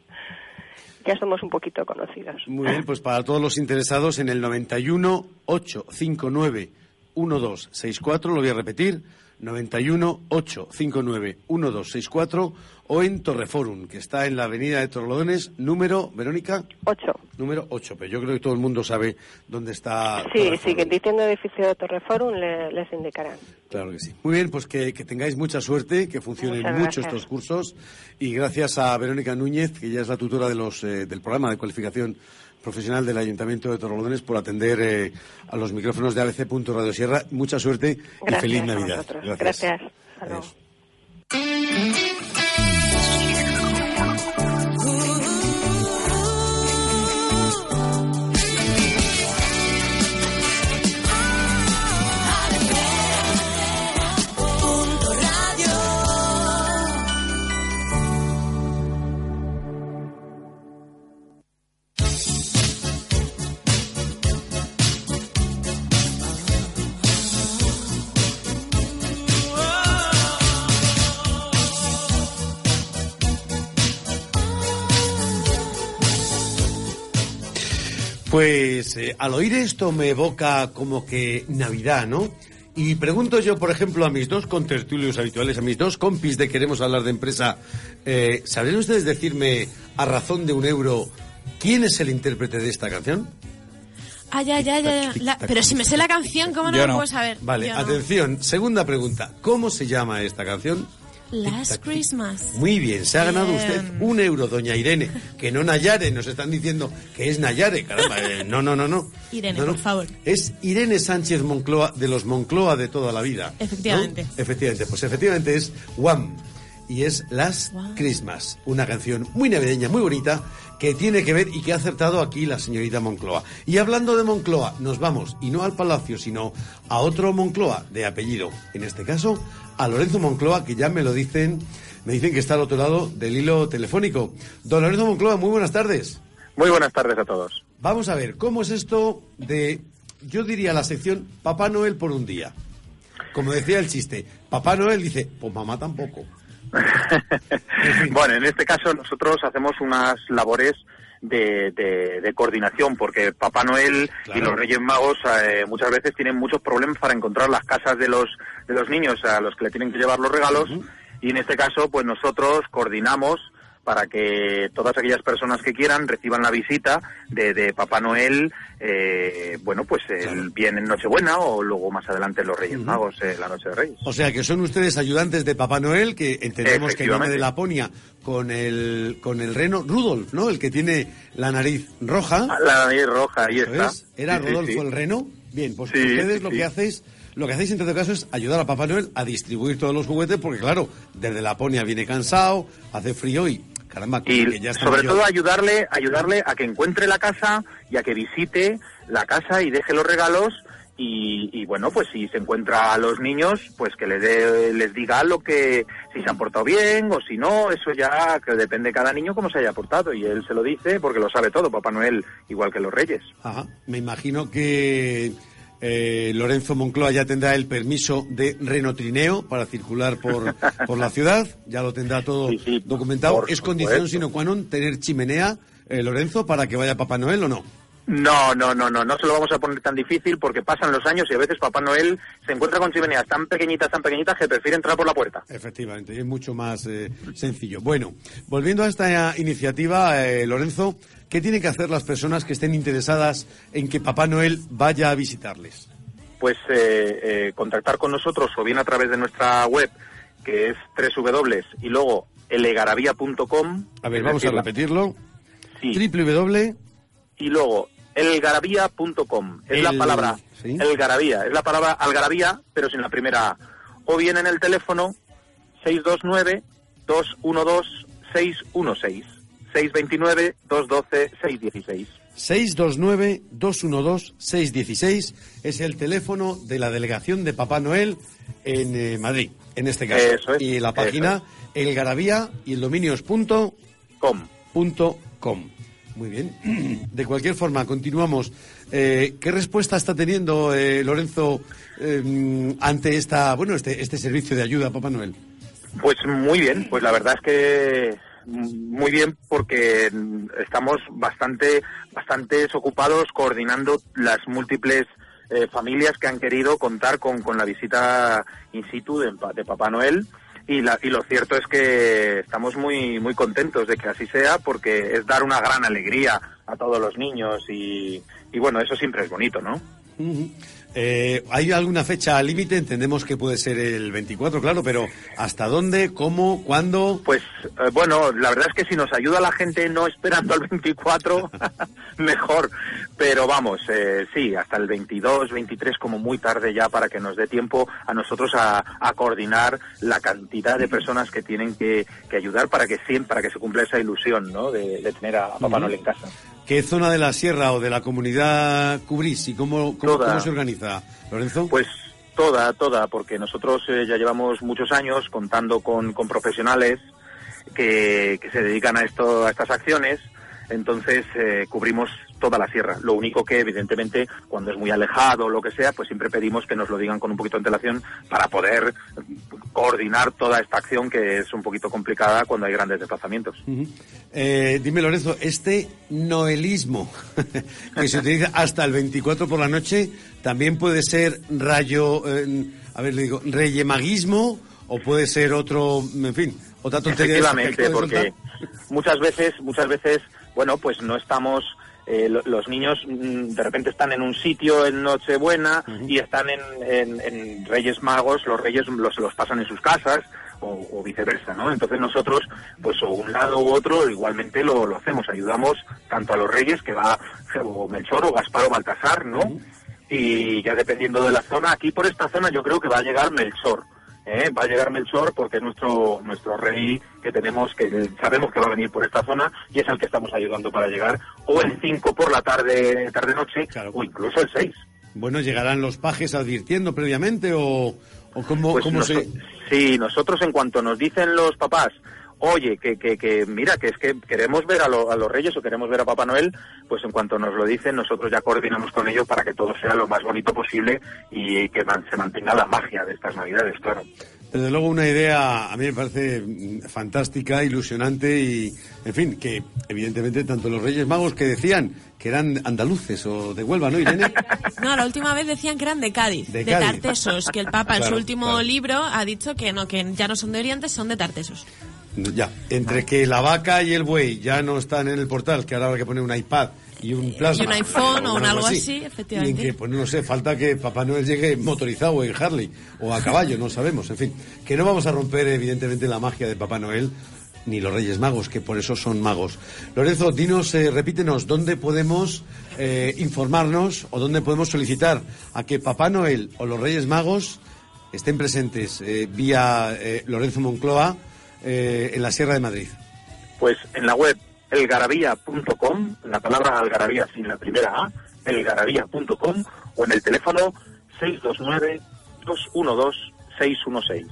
ya somos un poquito conocidos. Muy bien, pues para todos los interesados en el 91 859 1264, lo voy a repetir, 91 859 1264 o en Torreforum, que está en la avenida de Torlodones, número, Verónica, 8. número 8, pero yo creo que todo el mundo sabe dónde está. Sí, Torreforum. sí, que diciendo edificio de Torreforum le- les indicarán. Claro que sí. Muy bien, pues que, que tengáis mucha suerte, que funcionen mucho estos cursos y gracias a Verónica Núñez, que ya es la tutora de los, eh, del programa de cualificación profesional del Ayuntamiento de Torrelodones por atender eh, a los micrófonos de ABC. Radio Sierra. Mucha suerte y Gracias feliz a Navidad. vosotros. Gracias. Hasta Pues eh, al oír esto me evoca como que Navidad, ¿no? Y pregunto yo, por ejemplo, a mis dos contertulios habituales, a mis dos compis de Queremos hablar de empresa, eh, ¿sabrían ustedes decirme, a razón de un euro, quién es el intérprete de esta canción? Ay, ay, ay, ay, la- pero si me sé la canción, ¿cómo no Yo lo puedo saber? Vale, Yo no. atención, segunda pregunta. ¿Cómo se llama esta canción? Last Christmas. Muy bien, se ha ganado Bien. usted un euro, doña Irene, que no Nayare, nos están diciendo que es Nayare, caramba, eh, no, no, no, no. Irene, No, no. por favor. Es Irene Sánchez Moncloa, de los Moncloa de toda la vida. ¿no? Efectivamente. Efectivamente, pues efectivamente es One. Y es Last Christmas, una canción muy navideña, muy bonita, que tiene que ver y que ha acertado aquí la señorita Moncloa. Y hablando de Moncloa, nos vamos, y no al Palacio, sino a otro Moncloa de apellido. En este caso, a Lorenzo Moncloa, que ya me lo dicen, me dicen que está al otro lado del hilo telefónico. Don Lorenzo Moncloa, muy buenas tardes. Muy buenas tardes a todos. Vamos a ver, ¿cómo es esto de, yo diría la sección Papá Noel por un día? Como decía el chiste, Papá Noel dice, pues mamá tampoco. [laughs] Bueno, en este caso nosotros hacemos unas labores de, de- de coordinación porque Papá Noel y los Reyes Magos eh, muchas veces tienen muchos problemas para encontrar las casas de los de los niños a los que le tienen que llevar los regalos. Y en este caso pues nosotros coordinamos para que todas aquellas personas que quieran reciban la visita de, de Papá Noel, eh, bueno, pues el, bien en Nochebuena o luego más adelante los Reyes Magos, eh, la Noche de Reyes. O sea que son ustedes ayudantes de Papá Noel, que entendemos que viene de Laponia con el, con el reno Rudolf, ¿no? El que tiene la nariz roja. La nariz roja, ahí está. es. ¿Era Sí, sí, Rodolfo sí. el reno? Bien, pues ustedes lo que hacéis, lo que hacéis en todo caso es ayudar a Papá Noel a distribuir todos los juguetes, porque claro, desde Laponia viene cansado, hace frío y caramba, Y que ya está sobre mayor. todo ayudarle, ayudarle a que encuentre la casa y a que visite la casa y deje los regalos y, y, bueno, pues si se encuentra a los niños, pues que les, dé- les diga lo que, si se han portado bien o si no, eso ya que depende de cada niño cómo se haya portado y él se lo dice porque lo sabe todo, Papá Noel, igual que los Reyes. Ajá. Me imagino que eh, Lorenzo Moncloa ya tendrá el permiso de renotrineo para circular por, [laughs] por la ciudad. Ya lo tendrá todo documentado. ¿Es condición sine qua non tener chimenea, eh, Lorenzo, para que vaya Papá Noel o no? No, no, no, no, no se lo vamos a poner tan difícil porque pasan los años y a veces Papá Noel se encuentra con chimeneas tan pequeñitas, tan pequeñitas que prefiere entrar por la puerta. Efectivamente, es mucho más eh, sencillo. Bueno, volviendo a esta iniciativa, eh, Lorenzo, ¿qué tienen que hacer las personas que estén interesadas en que Papá Noel vaya a visitarles? pues eh, eh, contactar con nosotros o bien a través de nuestra web que es www y luego elegarabía.com A ver, vamos a decir, repetirlo. Sí. www. y luego elgarabía.com es la palabra sí. elgarabía es la palabra algarabía pero sin la primera A o bien en el teléfono 629 212 616 629 212 616 629-212-616 es el teléfono de la delegación de Papá Noel en eh, Madrid. en este caso. Eso es, y la página elgarabía y el dominio es punto com. Muy bien. [clears throat] De cualquier forma, continuamos. Eh, ¿Qué respuesta está teniendo eh, Lorenzo eh, ante esta, bueno, este, este servicio de ayuda a Papá Noel? Pues muy bien, pues la verdad es que muy bien porque estamos bastante bastante ocupados coordinando las múltiples eh, familias que han querido contar con, con la visita in situ de, de Papá Noel y, la, y lo cierto es que estamos muy muy contentos de que así sea porque es dar una gran alegría a todos los niños y, y bueno eso siempre es bonito no. Eh, ¿Hay alguna fecha límite? Entendemos que puede ser el 24, claro, pero ¿hasta dónde? ¿Cómo? ¿Cuándo? Pues eh, bueno, la verdad es que si nos ayuda la gente no esperando al 24, [laughs] mejor. Pero vamos, eh, sí, hasta el 22, 23 como muy tarde ya para que nos dé tiempo a nosotros a, a coordinar la cantidad de personas que tienen que, que ayudar para que para que se cumpla esa ilusión, ¿no? De, de tener a Papá Ujú. Noel en casa. ¿Qué zona de la sierra o de la comunidad cubrís y cómo, cómo, se organiza, Lorenzo? Pues toda, toda, porque nosotros eh, ya llevamos muchos años contando con, con profesionales que, que se dedican a esto, a estas acciones. Entonces eh, cubrimos toda la sierra. Lo único que, evidentemente, cuando es muy alejado o lo que sea, pues siempre pedimos que nos lo digan con un poquito de antelación para poder coordinar toda esta acción que es un poquito complicada cuando hay grandes desplazamientos. Eh, dime, Lorenzo, este noelismo [laughs] que se utiliza hasta el 24 por la noche también puede ser rayo, eh, a ver, le digo, reyemaguismo o puede ser otro, en fin, otra tontería. Efectivamente, porque muchas veces, muchas veces, bueno, pues no estamos, eh, lo- los niños mm, de repente están en un sitio en Nochebuena y están en, en- en Reyes Magos, los Reyes los, los pasan en sus casas o, o viceversa, ¿no? Entonces nosotros, pues o un lado u otro, igualmente lo, lo hacemos, ayudamos tanto a los Reyes que va o Melchor o Gaspar o Baltasar, ¿no? Y ya dependiendo de la zona, aquí por esta zona yo creo que va a llegar Melchor. ¿Eh? Va a llegar Melchor porque es nuestro nuestro rey que tenemos, que sabemos que va a venir por esta zona y es el que estamos ayudando para llegar. O el 5 por la tarde, tarde-noche, o incluso el 6. Bueno, ¿llegarán los pajes advirtiendo previamente o, o cómo, Pues cómo se...? Sí, nosotros en cuanto nos dicen los papás, oye, que, que, que mira, que es que queremos ver a, lo- a los reyes o queremos ver a Papá Noel, pues en cuanto nos lo dicen, nosotros ya coordinamos con ellos para que todo sea lo más bonito posible y que man- se mantenga la magia de estas navidades, claro. Desde luego una idea a mí me parece mm, fantástica, ilusionante y, en fin, que evidentemente tanto los Reyes Magos que decían que eran andaluces o de Huelva, ¿no, Irene? [laughs] No, la última vez decían que eran de Cádiz, De de, Cádiz. Tartesos, que el Papa en su último claro. libro ha dicho que no, que ya no son de Oriente, son de Tartesos. Ya, entre que la vaca y el buey ya no están en el portal, que ahora habrá que poner un iPad y un plasma. Y un iPhone o un algo así, Y en efectivamente. que, pues no sé, falta que Papá Noel llegue motorizado en Harley o a caballo, no sabemos. En fin, que no vamos a romper evidentemente la magia de Papá Noel ni los Reyes Magos, que por eso son magos. Lorenzo, dinos, eh, repítenos, ¿dónde podemos eh, informarnos o dónde podemos solicitar a que Papá Noel o los Reyes Magos estén presentes eh, vía eh, Lorenzo Moncloa eh, en la Sierra de Madrid? Pues en la web elgarabía.com, la palabra algarabía sin la primera A, elgarabía.com o en el teléfono 629-212-616.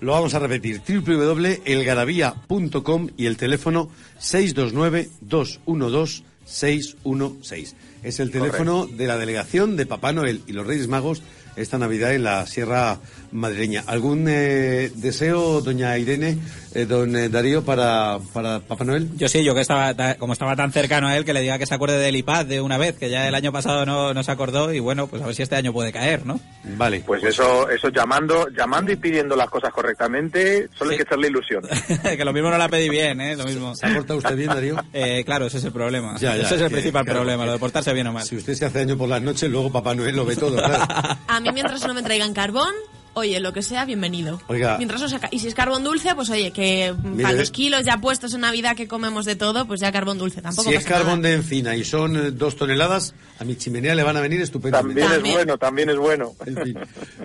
Lo vamos a repetir, www.elgarabía.com y el teléfono 629-212-616. Es el teléfono de la delegación de Papá Noel y los Reyes Magos esta Navidad en la Sierra Madrileña. ¿Algún eh, deseo, doña Irene, eh, don eh, Darío, para, para Papá Noel? Yo sí, yo que estaba, ta- como estaba tan cercano a él, que le diga que se acuerde del iPad de una vez, que ya el año pasado no, no se acordó, y bueno, pues a ver si este año puede caer, ¿no? Vale. Pues eso, eso llamando, llamando y pidiendo las cosas correctamente, solo hay que echarle ilusión. [laughs] que lo mismo no la pedí bien, ¿eh? Lo mismo. ¿Se ha portado usted bien, Darío? [laughs] Eh, claro, ese es el problema. Ya, ya, ese es el que- principal claro, problema, que- lo de portarse bien o mal. Si usted se hace daño por las noches, luego Papá Noel lo ve todo, claro. [laughs] A mí mientras no me traigan carbón, oye, lo que sea, bienvenido. Oiga. Mientras no saca... Y si es carbón dulce, pues oye, que mm, Mire, para los kilos ya puestos en Navidad que comemos de todo, pues ya carbón dulce. Tampoco Si es carbón nada. de encina y son eh, dos toneladas, a mi chimenea le van a venir estupendamente. También, es bueno, también es bueno. En fin.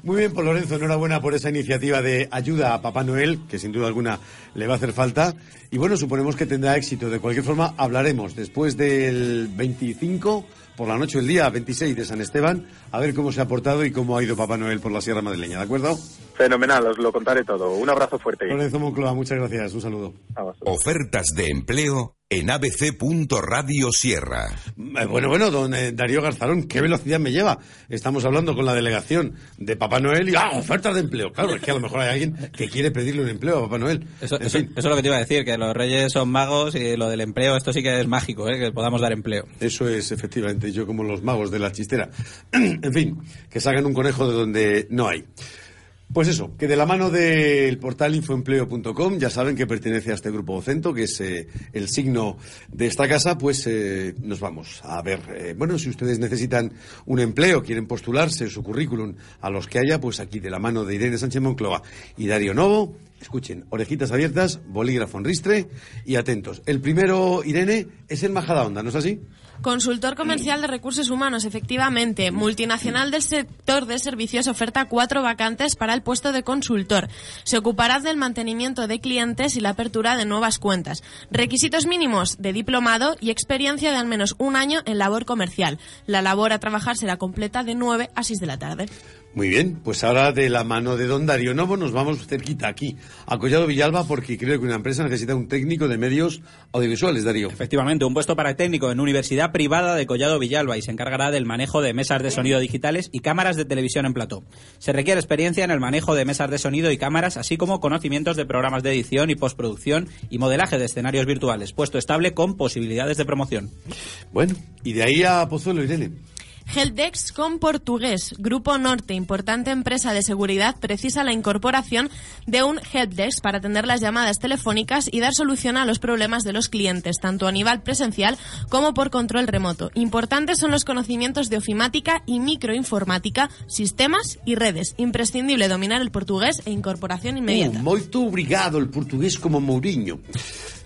Muy bien, por Lorenzo, enhorabuena por esa iniciativa de ayuda a Papá Noel, que sin duda alguna le va a hacer falta. Y bueno, suponemos que tendrá éxito. De cualquier forma, hablaremos después del 25, por la noche del día 26 de San Esteban, a ver cómo se ha portado y cómo ha ido Papá Noel por la Sierra Madrileña, ¿de acuerdo? Fenomenal, os lo contaré todo. Un abrazo fuerte. Lorenzo Moncloa, muchas gracias. Un saludo. Ofertas de empleo en abc.radiosierra. Eh, Bueno, bueno, don eh, Darío Garzarón, ¿qué velocidad me lleva? Estamos hablando con la delegación de Papá Noel y ¡ah, ofertas de empleo! Claro, es que a lo mejor hay alguien que quiere pedirle un empleo a Papá Noel. Eso, En eso- fin. eso es lo que te iba a decir, que los reyes son magos y lo del empleo, esto sí que es mágico, ¿eh? que podamos dar empleo. Eso es, efectivamente, yo como los magos de la chistera. [clears throat] en fin, que sacan un conejo de donde no hay. Pues eso, que de la mano del portal infoempleo.com, ya saben que pertenece a este grupo docento, que es eh, el signo de esta casa, pues eh, nos vamos a ver. eh, bueno, si ustedes necesitan un empleo, quieren postularse su currículum a los que haya, pues aquí de la mano de Irene Sánchez Moncloa y Darío Novo, escuchen, orejitas abiertas, bolígrafo en ristre y atentos. El primero, Irene, es el Majadahonda, ¿no es así? Consultor comercial de recursos humanos, efectivamente. Multinacional del sector de servicios oferta cuatro vacantes para el puesto de consultor. Se ocupará del mantenimiento de clientes y la apertura de nuevas cuentas. Requisitos mínimos de diplomado y experiencia de al menos un año en labor comercial. La labor a trabajar será completa de 9 a 6 de la tarde. Muy bien, pues ahora de la mano de don Darío Novo nos vamos cerquita aquí, a Collado Villalba, porque creo que una empresa necesita un técnico de medios audiovisuales, Darío. Efectivamente, un puesto para técnico en Universidad Privada de Collado Villalba y se encargará del manejo de mesas de sonido digitales y cámaras de televisión en plató. Se requiere experiencia en el manejo de mesas de sonido y cámaras, así como conocimientos de programas de edición y postproducción y modelaje de escenarios virtuales. Puesto estable con posibilidades de promoción. Bueno, y de ahí a Pozuelo, Irene. Heldex con portugués. Grupo Norte, importante empresa de seguridad, precisa la incorporación de un helpdesk para atender las llamadas telefónicas y dar solución a los problemas de los clientes, tanto a nivel presencial como por control remoto. Importantes son los conocimientos de ofimática y microinformática, sistemas y redes. Imprescindible dominar el portugués e incorporación inmediata. Uh, muito obrigado, el portugués como Mourinho.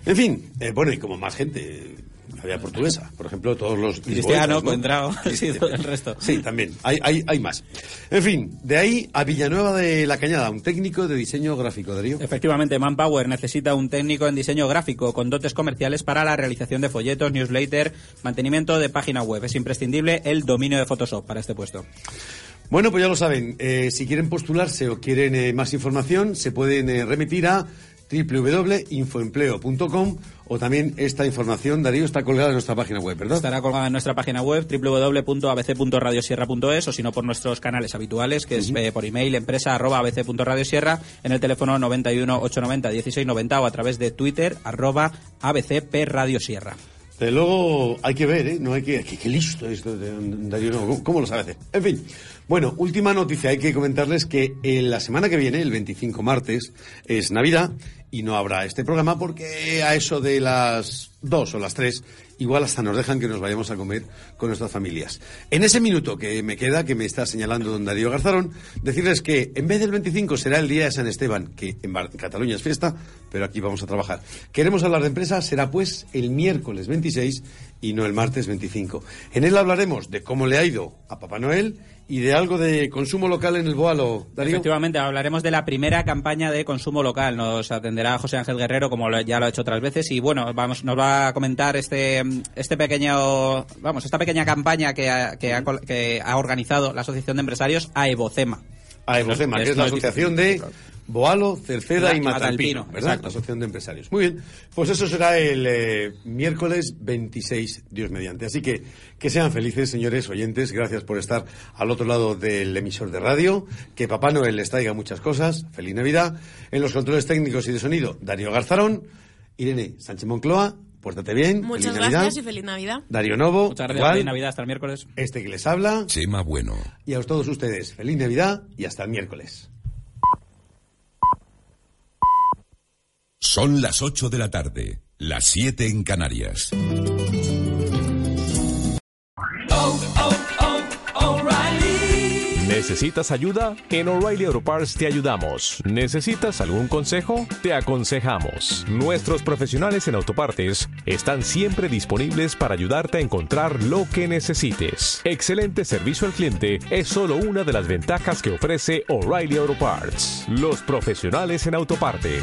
En fin, eh, bueno, y como más gente. Había portuguesa, por ejemplo, todos los... Cristiano, lisboetas, ¿no? Coentrao, sí, [laughs] todo el resto. Sí, también, hay, hay, hay más. En fin, de ahí a Villanueva de la Cañada, un técnico de diseño gráfico, Darío. Efectivamente, Manpower necesita un técnico en diseño gráfico con dotes comerciales para la realización de folletos, newsletter, mantenimiento de página web. Es imprescindible el dominio de Photoshop para este puesto. Bueno, pues ya lo saben, eh, si quieren postularse o quieren eh, más información, se pueden eh, remitir a www.infoempleo.com o también esta información, Darío, está colgada en nuestra página web, ¿verdad? Estará colgada en nuestra página web www.abc.radiosierra.es o si no por nuestros canales habituales, que es eh, por email empresa arroba abc.radiosierra en el teléfono 91 890 1690 o a través de Twitter arroba abcpradiosierra. Pero luego hay que ver, ¿eh? No hay que... Qué, qué listo esto Darío, no, ¿cómo, cómo lo sabe hacer? En fin. Bueno, última noticia. Hay que comentarles que en la semana que viene, el 25 martes, es Navidad y no habrá este programa porque a eso de las dos o las tres, igual hasta nos dejan que nos vayamos a comer con nuestras familias. En ese minuto que me queda, que me está señalando don Darío Garzarón, decirles que en vez del 25 será el día de San Esteban, que en Cataluña es fiesta, pero aquí vamos a trabajar. Queremos hablar de empresa, será pues el miércoles 26 y no el martes 25. En él hablaremos de cómo le ha ido a Papá Noel y de algo de consumo local en el Boalo. Darío. Efectivamente, hablaremos de la primera campaña de consumo local. Nos atenderá José Ángel Guerrero, como ya lo ha hecho otras veces, y bueno, vamos, nos va a comentar este, este pequeño, vamos, esta pequeña campaña que ha, que ha, que ha organizado la Asociación de Empresarios AEVOCEMA. A Evocema, que es la asociación de Boalo, Cerceda y Matalpino, Matalpino, ¿verdad? exacto. La asociación de empresarios. Muy bien, pues eso será el eh, miércoles 26, Dios mediante. Así que que sean felices, señores oyentes. Gracias por estar al otro lado del emisor de radio. Que Papá Noel les traiga muchas cosas. Feliz Navidad. En los controles técnicos y de sonido, Darío Garzarón. Irene Sánchez Moncloa, pórtate bien. Muchas feliz gracias Navidad. y feliz Navidad. Darío Novo, Muchas gracias, igual. feliz Navidad, hasta el miércoles. Este que les habla. Chema Bueno. Y a todos ustedes, feliz Navidad y hasta el miércoles. Son las 8 de la tarde, las 7 en Canarias. ¿Necesitas ayuda? En O'Reilly Auto Parts te ayudamos. ¿Necesitas algún consejo? Te aconsejamos. Nuestros profesionales en autopartes están siempre disponibles para ayudarte a encontrar lo que necesites. Excelente servicio al cliente es solo una de las ventajas que ofrece O'Reilly Auto Parts. Los profesionales en autopartes.